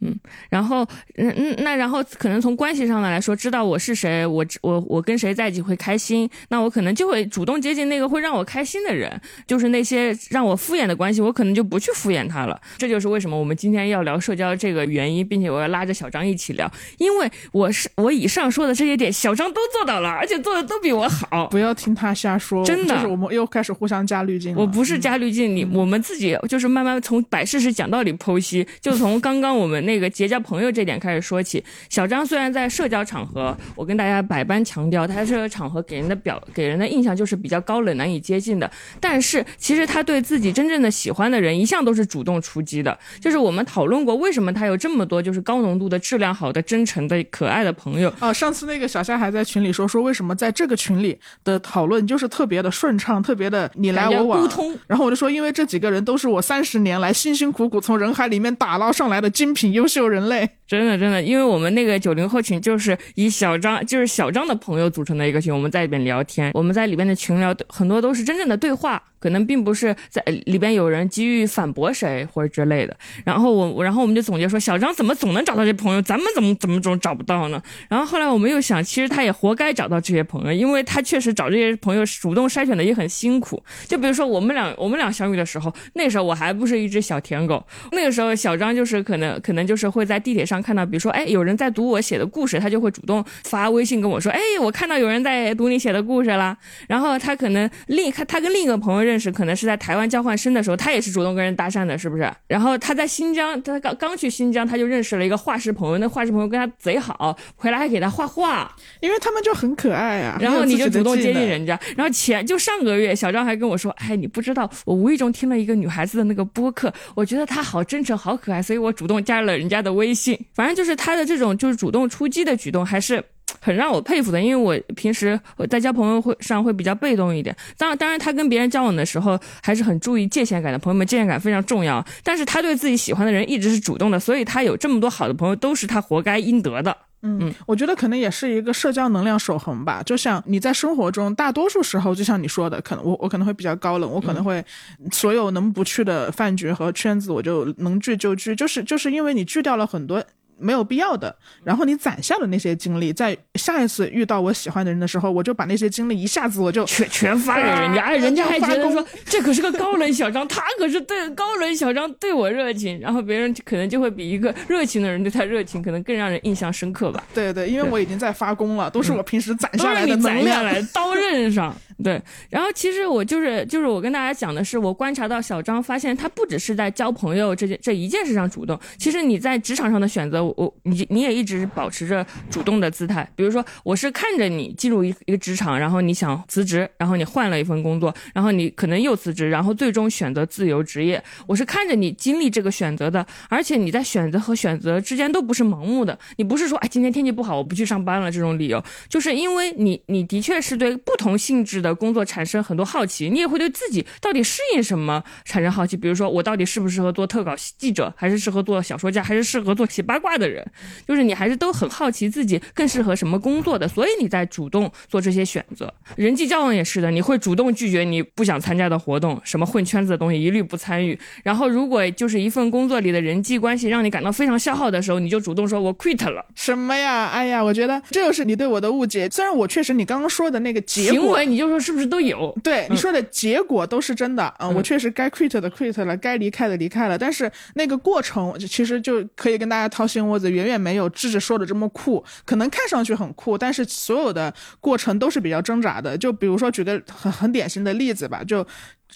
嗯，然后，嗯嗯，那然后可能从关系上来说，知道我是谁，我我我跟谁在一起会开心，那我可能就会主动接近那个会让我开心的人，就是那些让我敷衍的关系，我可能就不去敷衍他了。这就是为什么我们今天要聊社交这个原因，并且我要拉着小张一起聊，因为我是我以上说的这些点，小张都做到了，而且做的都比我好。不要听他瞎说，真的，就是我们又开始互相加滤镜。我不是加滤镜，你我们自己就是慢慢从摆事实讲道理剖析，就从刚刚我们那个结交朋友。这点开始说起，小张虽然在社交场合，我跟大家百般强调，他这个场合给人的表给人的印象就是比较高冷、难以接近的。但是其实他对自己真正的喜欢的人，一向都是主动出击的。就是我们讨论过，为什么他有这么多就是高浓度的、质量好的、真诚的、可爱的朋友啊？上次那个小夏还在群里说说，为什么在这个群里的讨论就是特别的顺畅，特别的你来我往。沟通。然后我就说，因为这几个人都是我三十年来辛辛苦苦从人海里面打捞上来的精品优秀人类。真的，真的，因为我们那个九零后群就是以小张，就是小张的朋友组成的一个群，我们在里边聊天，我们在里边的群聊很多都是真正的对话。可能并不是在里边有人急于反驳谁或者之类的，然后我，然后我们就总结说，小张怎么总能找到这朋友，咱们怎么怎么总找不到呢？然后后来我们又想，其实他也活该找到这些朋友，因为他确实找这些朋友主动筛选的也很辛苦。就比如说我们俩，我们俩相遇的时候，那时候我还不是一只小舔狗，那个时候小张就是可能可能就是会在地铁上看到，比如说哎有人在读我写的故事，他就会主动发微信跟我说，哎我看到有人在读你写的故事啦。然后他可能另他他跟另一个朋友认识，可能是在台。湾交换生的时候，他也是主动跟人搭讪的，是不是？然后他在新疆，他刚刚去新疆，他就认识了一个画师朋友，那画师朋友跟他贼好，回来还给他画画，因为他们就很可爱啊。然后你就主动接近人家。然后前就上个月，小张还跟我说：“哎，你不知道，我无意中听了一个女孩子的那个播客，我觉得她好真诚，好可爱，所以我主动加了人家的微信。反正就是他的这种就是主动出击的举动，还是。(tsk) ”很让我佩服的，因为我平时我在交朋友会上会比较被动一点。当然，当然他跟别人交往的时候还是很注意界限感的。朋友们，界限感非常重要。但是他对自己喜欢的人一直是主动的，所以他有这么多好的朋友，都是他活该应得的。嗯，我觉得可能也是一个社交能量守恒吧。就像你在生活中，大多数时候，就像你说的，可能我我可能会比较高冷，我可能会所有能不去的饭局和圈子，我就能聚就聚。就是就是因为你聚掉了很多。没有必要的。然后你攒下的那些经历，在下一次遇到我喜欢的人的时候，我就把那些经历一下子我就全全发给人家，哎人家还觉得说这可是个高冷小张，他可是对高冷小张对我热情，然后别人可能就会比一个热情的人对他热情，可能更让人印象深刻吧。对对，因为我已经在发功了，都是我平时攒下来的能量来刀刃上。对，然后其实我就是就是我跟大家讲的是，我观察到小张发现他不只是在交朋友这件这一件事上主动，其实你在职场上的选择。我你你也一直保持着主动的姿态，比如说我是看着你进入一一个职场，然后你想辞职，然后你换了一份工作，然后你可能又辞职，然后最终选择自由职业。我是看着你经历这个选择的，而且你在选择和选择之间都不是盲目的，你不是说哎今天天气不好我不去上班了这种理由，就是因为你你的确是对不同性质的。的工作产生很多好奇，你也会对自己到底适应什么产生好奇。比如说，我到底适不适合做特稿记者，还是适合做小说家，还是适合做写八卦的人？就是你还是都很好奇自己更适合什么工作的，所以你在主动做这些选择。人际交往也是的，你会主动拒绝你不想参加的活动，什么混圈子的东西一律不参与。然后，如果就是一份工作里的人际关系让你感到非常消耗的时候，你就主动说我 quit 了。什么呀？哎呀，我觉得这就是你对我的误解。虽然我确实你刚刚说的那个结果，行为你就说是不是都有？对你说的结果都是真的。嗯，我确实该 quit 的 quit 了，该离开的离开了。但是那个过程其实就可以跟大家掏心窝子，远远没有智智说的这么酷。可能看上去很酷，但是所有的过程都是比较挣扎的。就比如说举个很很典型的例子吧，就。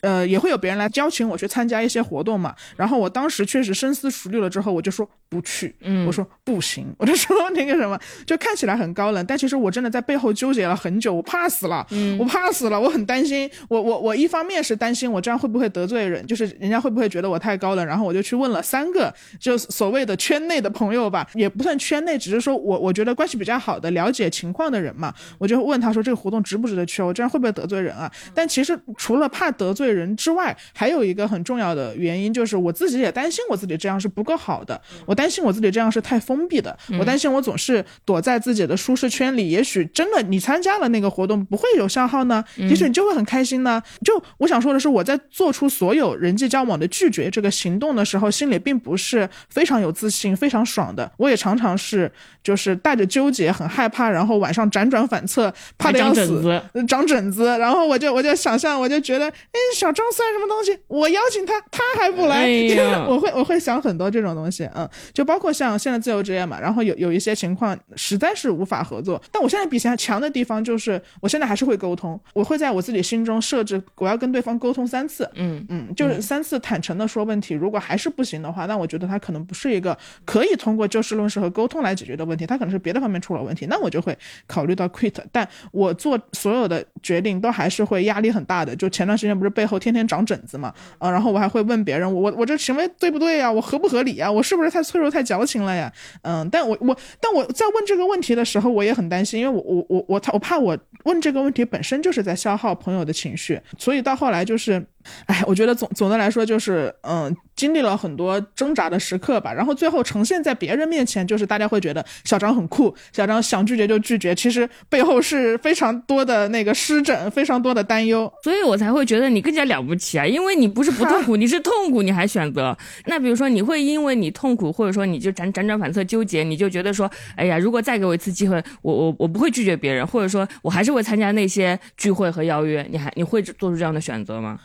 呃，也会有别人来邀请我去参加一些活动嘛。然后我当时确实深思熟虑了之后，我就说不去。嗯，我说不行，(laughs) 我就说那个什么，就看起来很高冷，但其实我真的在背后纠结了很久，我怕死了，嗯我怕死了，我很担心。我我我一方面是担心我这样会不会得罪人，就是人家会不会觉得我太高冷。然后我就去问了三个，就所谓的圈内的朋友吧，也不算圈内，只是说我我觉得关系比较好的、了解情况的人嘛。我就问他说这个活动值不值得去？我这样会不会得罪人啊？但其实除了怕得罪。人之外，还有一个很重要的原因，就是我自己也担心我自己这样是不够好的。我担心我自己这样是太封闭的。我担心我总是躲在自己的舒适圈里。也许真的你参加了那个活动不会有消耗呢？也许你就会很开心呢？就我想说的是，我在做出所有人际交往的拒绝这个行动的时候，心里并不是非常有自信、非常爽的。我也常常是就是带着纠结、很害怕，然后晚上辗转反侧，怕的要死，长疹子。然后我就我就想象，我就觉得，哎。小张算什么东西？我邀请他，他还不来。(laughs) 我会我会想很多这种东西，嗯，就包括像现在自由职业嘛，然后有有一些情况实在是无法合作。但我现在比以前强的地方就是，我现在还是会沟通，我会在我自己心中设置，我要跟对方沟通三次，嗯嗯，就是三次坦诚的说问题。如果还是不行的话，那我觉得他可能不是一个可以通过就事论事和沟通来解决的问题，他可能是别的方面出了问题，那我就会考虑到 quit。但我做所有的决定都还是会压力很大的。就前段时间不是背后。后天天长疹子嘛，啊，然后我还会问别人，我我这行为对不对呀？我合不合理呀？我是不是太脆弱、太矫情了呀？嗯，但我我但我在问这个问题的时候，我也很担心，因为我我我我我怕我问这个问题本身就是在消耗朋友的情绪，所以到后来就是。哎，我觉得总总的来说就是，嗯，经历了很多挣扎的时刻吧，然后最后呈现在别人面前，就是大家会觉得小张很酷，小张想拒绝就拒绝，其实背后是非常多的那个湿疹，非常多的担忧，所以我才会觉得你更加了不起啊，因为你不是不痛苦，你是痛苦，你还选择。那比如说，你会因为你痛苦，或者说你就辗辗转反侧纠结，你就觉得说，哎呀，如果再给我一次机会，我我我不会拒绝别人，或者说我还是会参加那些聚会和邀约，你还你会做出这样的选择吗？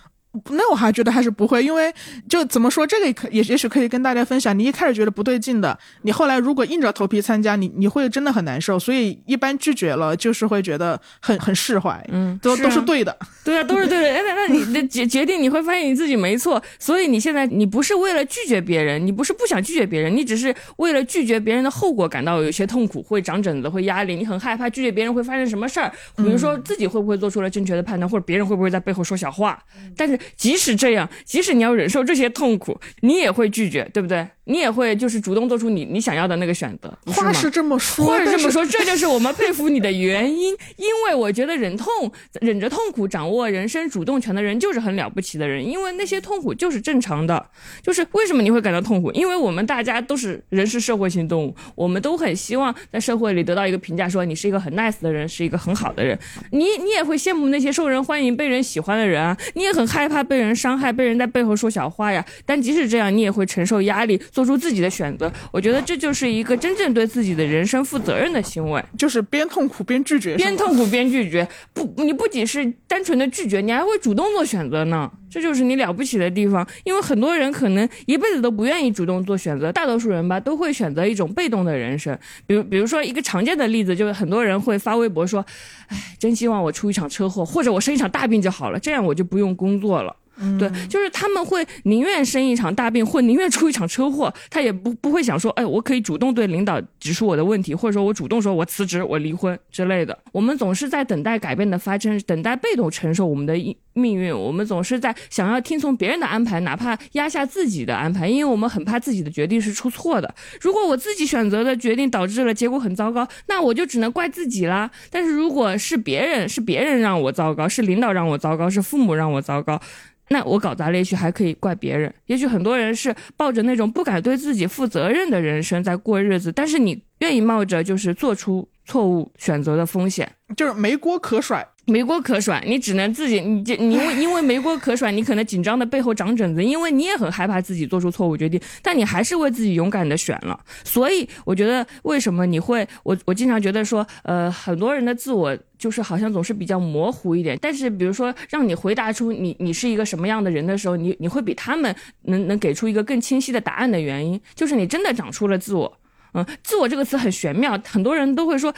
那我还觉得还是不会，因为就怎么说，这个可也也许可以跟大家分享。你一开始觉得不对劲的，你后来如果硬着头皮参加，你你会真的很难受。所以一般拒绝了，就是会觉得很很释怀。嗯，都都是对的，对啊，都是对的。哎，那那你的决决定，你会发现你自己没错。所以你现在你不是为了拒绝别人，你不是不想拒绝别人，你只是为了拒绝别人的后果感到有些痛苦，会长疹子，会压力，你很害怕拒绝别人会发生什么事儿。比如说自己会不会做出了正确的判断，或者别人会不会在背后说小话。但是即使这样，即使你要忍受这些痛苦，你也会拒绝，对不对？你也会就是主动做出你你想要的那个选择。话是这么说，话是这么说，这就是我们佩服你的原因。(laughs) 因为我觉得忍痛、忍着痛苦掌握人生主动权的人就是很了不起的人。因为那些痛苦就是正常的。就是为什么你会感到痛苦？因为我们大家都是人是社会性动物，我们都很希望在社会里得到一个评价，说你是一个很 nice 的人，是一个很好的人。你你也会羡慕那些受人欢迎、被人喜欢的人啊。你也很害怕被人伤害、被人在背后说小话呀。但即使这样，你也会承受压力。做出自己的选择，我觉得这就是一个真正对自己的人生负责任的行为，就是边痛苦边拒绝，边痛苦边拒绝。不，你不仅是单纯的拒绝，你还会主动做选择呢。这就是你了不起的地方。因为很多人可能一辈子都不愿意主动做选择，大多数人吧都会选择一种被动的人生。比如，比如说一个常见的例子，就是很多人会发微博说：“哎，真希望我出一场车祸，或者我生一场大病就好了，这样我就不用工作了。”对，就是他们会宁愿生一场大病，或宁愿出一场车祸，他也不不会想说，哎，我可以主动对领导指出我的问题，或者说我主动说我辞职，我离婚之类的。我们总是在等待改变的发生，等待被动承受我们的命运，我们总是在想要听从别人的安排，哪怕压下自己的安排，因为我们很怕自己的决定是出错的。如果我自己选择的决定导致了结果很糟糕，那我就只能怪自己啦。但是如果是别人，是别人让我糟糕，是领导让我糟糕，是父母让我糟糕。那我搞砸了，也许还可以怪别人。也许很多人是抱着那种不敢对自己负责任的人生在过日子，但是你愿意冒着就是做出错误选择的风险，就是没锅可甩。没锅可甩，你只能自己，你就你因为因为没锅可甩，你可能紧张的背后长疹子，因为你也很害怕自己做出错误决定，但你还是为自己勇敢的选了。所以我觉得，为什么你会，我我经常觉得说，呃，很多人的自我就是好像总是比较模糊一点，但是比如说让你回答出你你是一个什么样的人的时候，你你会比他们能能给出一个更清晰的答案的原因，就是你真的长出了自我。嗯，自我这个词很玄妙，很多人都会说，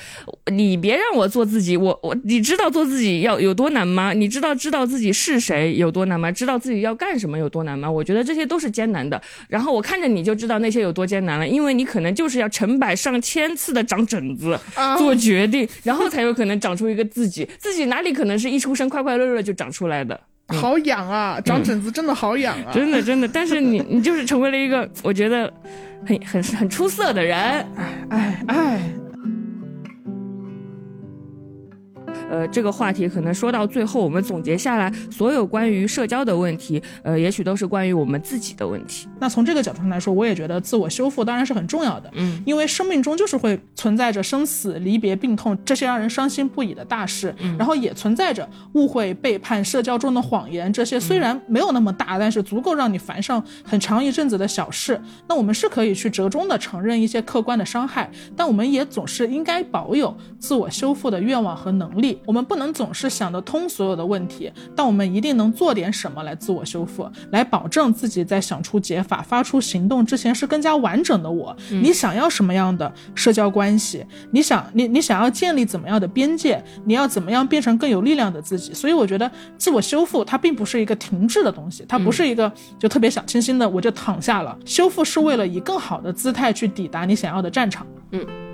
你别让我做自己，我我，你知道做自己要有多难吗？你知道知道自己是谁有多难吗？知道自己要干什么有多难吗？我觉得这些都是艰难的。然后我看着你就知道那些有多艰难了，因为你可能就是要成百上千次的长疹子做决定，然后才有可能长出一个自己。自己哪里可能是一出生快快乐乐就长出来的？好痒啊，长疹子真的好痒啊！真的真的，但是你你就是成为了一个，我觉得。很很很出色的人，哎哎哎。呃，这个话题可能说到最后，我们总结下来，所有关于社交的问题，呃，也许都是关于我们自己的问题。那从这个角度上来说，我也觉得自我修复当然是很重要的。嗯，因为生命中就是会存在着生死、离别、病痛这些让人伤心不已的大事，然后也存在着误会、背叛、社交中的谎言这些虽然没有那么大，但是足够让你烦上很长一阵子的小事。那我们是可以去折中的承认一些客观的伤害，但我们也总是应该保有自我修复的愿望和能力。我们不能总是想得通所有的问题，但我们一定能做点什么来自我修复，来保证自己在想出解法、发出行动之前是更加完整的我。你想要什么样的社交关系？你想你你想要建立怎么样的边界？你要怎么样变成更有力量的自己？所以我觉得自我修复它并不是一个停滞的东西，它不是一个就特别小清新的我就躺下了。修复是为了以更好的姿态去抵达你想要的战场。嗯。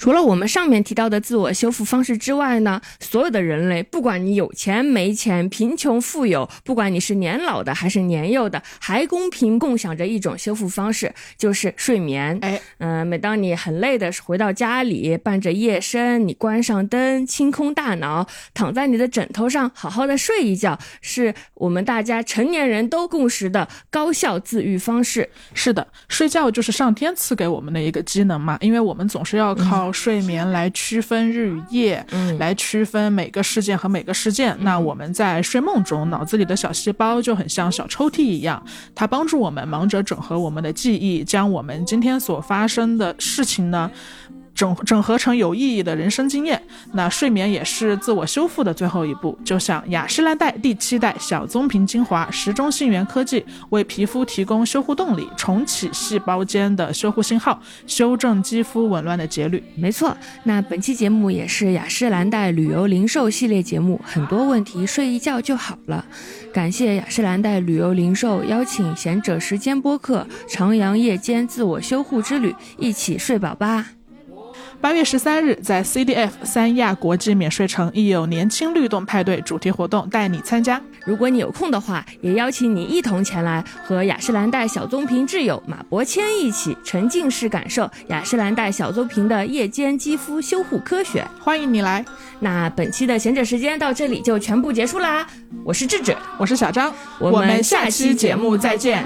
除了我们上面提到的自我修复方式之外呢，所有的人类，不管你有钱没钱、贫穷富有，不管你是年老的还是年幼的，还公平共享着一种修复方式，就是睡眠。哎，嗯，每当你很累的回到家里，伴着夜深，你关上灯，清空大脑，躺在你的枕头上，好好的睡一觉，是我们大家成年人都共识的高效自愈方式。是的，睡觉就是上天赐给我们的一个机能嘛，因为我们总是要靠。睡眠来区分日与夜，嗯，来区分每个事件和每个事件。那我们在睡梦中，脑子里的小细胞就很像小抽屉一样，它帮助我们忙着整合我们的记忆，将我们今天所发生的事情呢。整整合成有意义的人生经验，那睡眠也是自我修复的最后一步。就像雅诗兰黛第七代小棕瓶精华，时钟信源科技为皮肤提供修护动力，重启细胞间的修护信号，修正肌肤紊乱的节律。没错，那本期节目也是雅诗兰黛旅游零售系列节目，很多问题睡一觉就好了。感谢雅诗兰黛旅游零售邀请贤者时间播客徜徉夜间自我修护之旅，一起睡饱吧。八月十三日，在 CDF 三亚国际免税城亦有年轻律动派对主题活动带你参加。如果你有空的话，也邀请你一同前来，和雅诗兰黛小棕瓶挚友马伯骞一起沉浸式感受雅诗兰黛小棕瓶的夜间肌肤修护科学。欢迎你来！那本期的贤者时间到这里就全部结束啦。我是智智，我是小张，我们下期节目再见。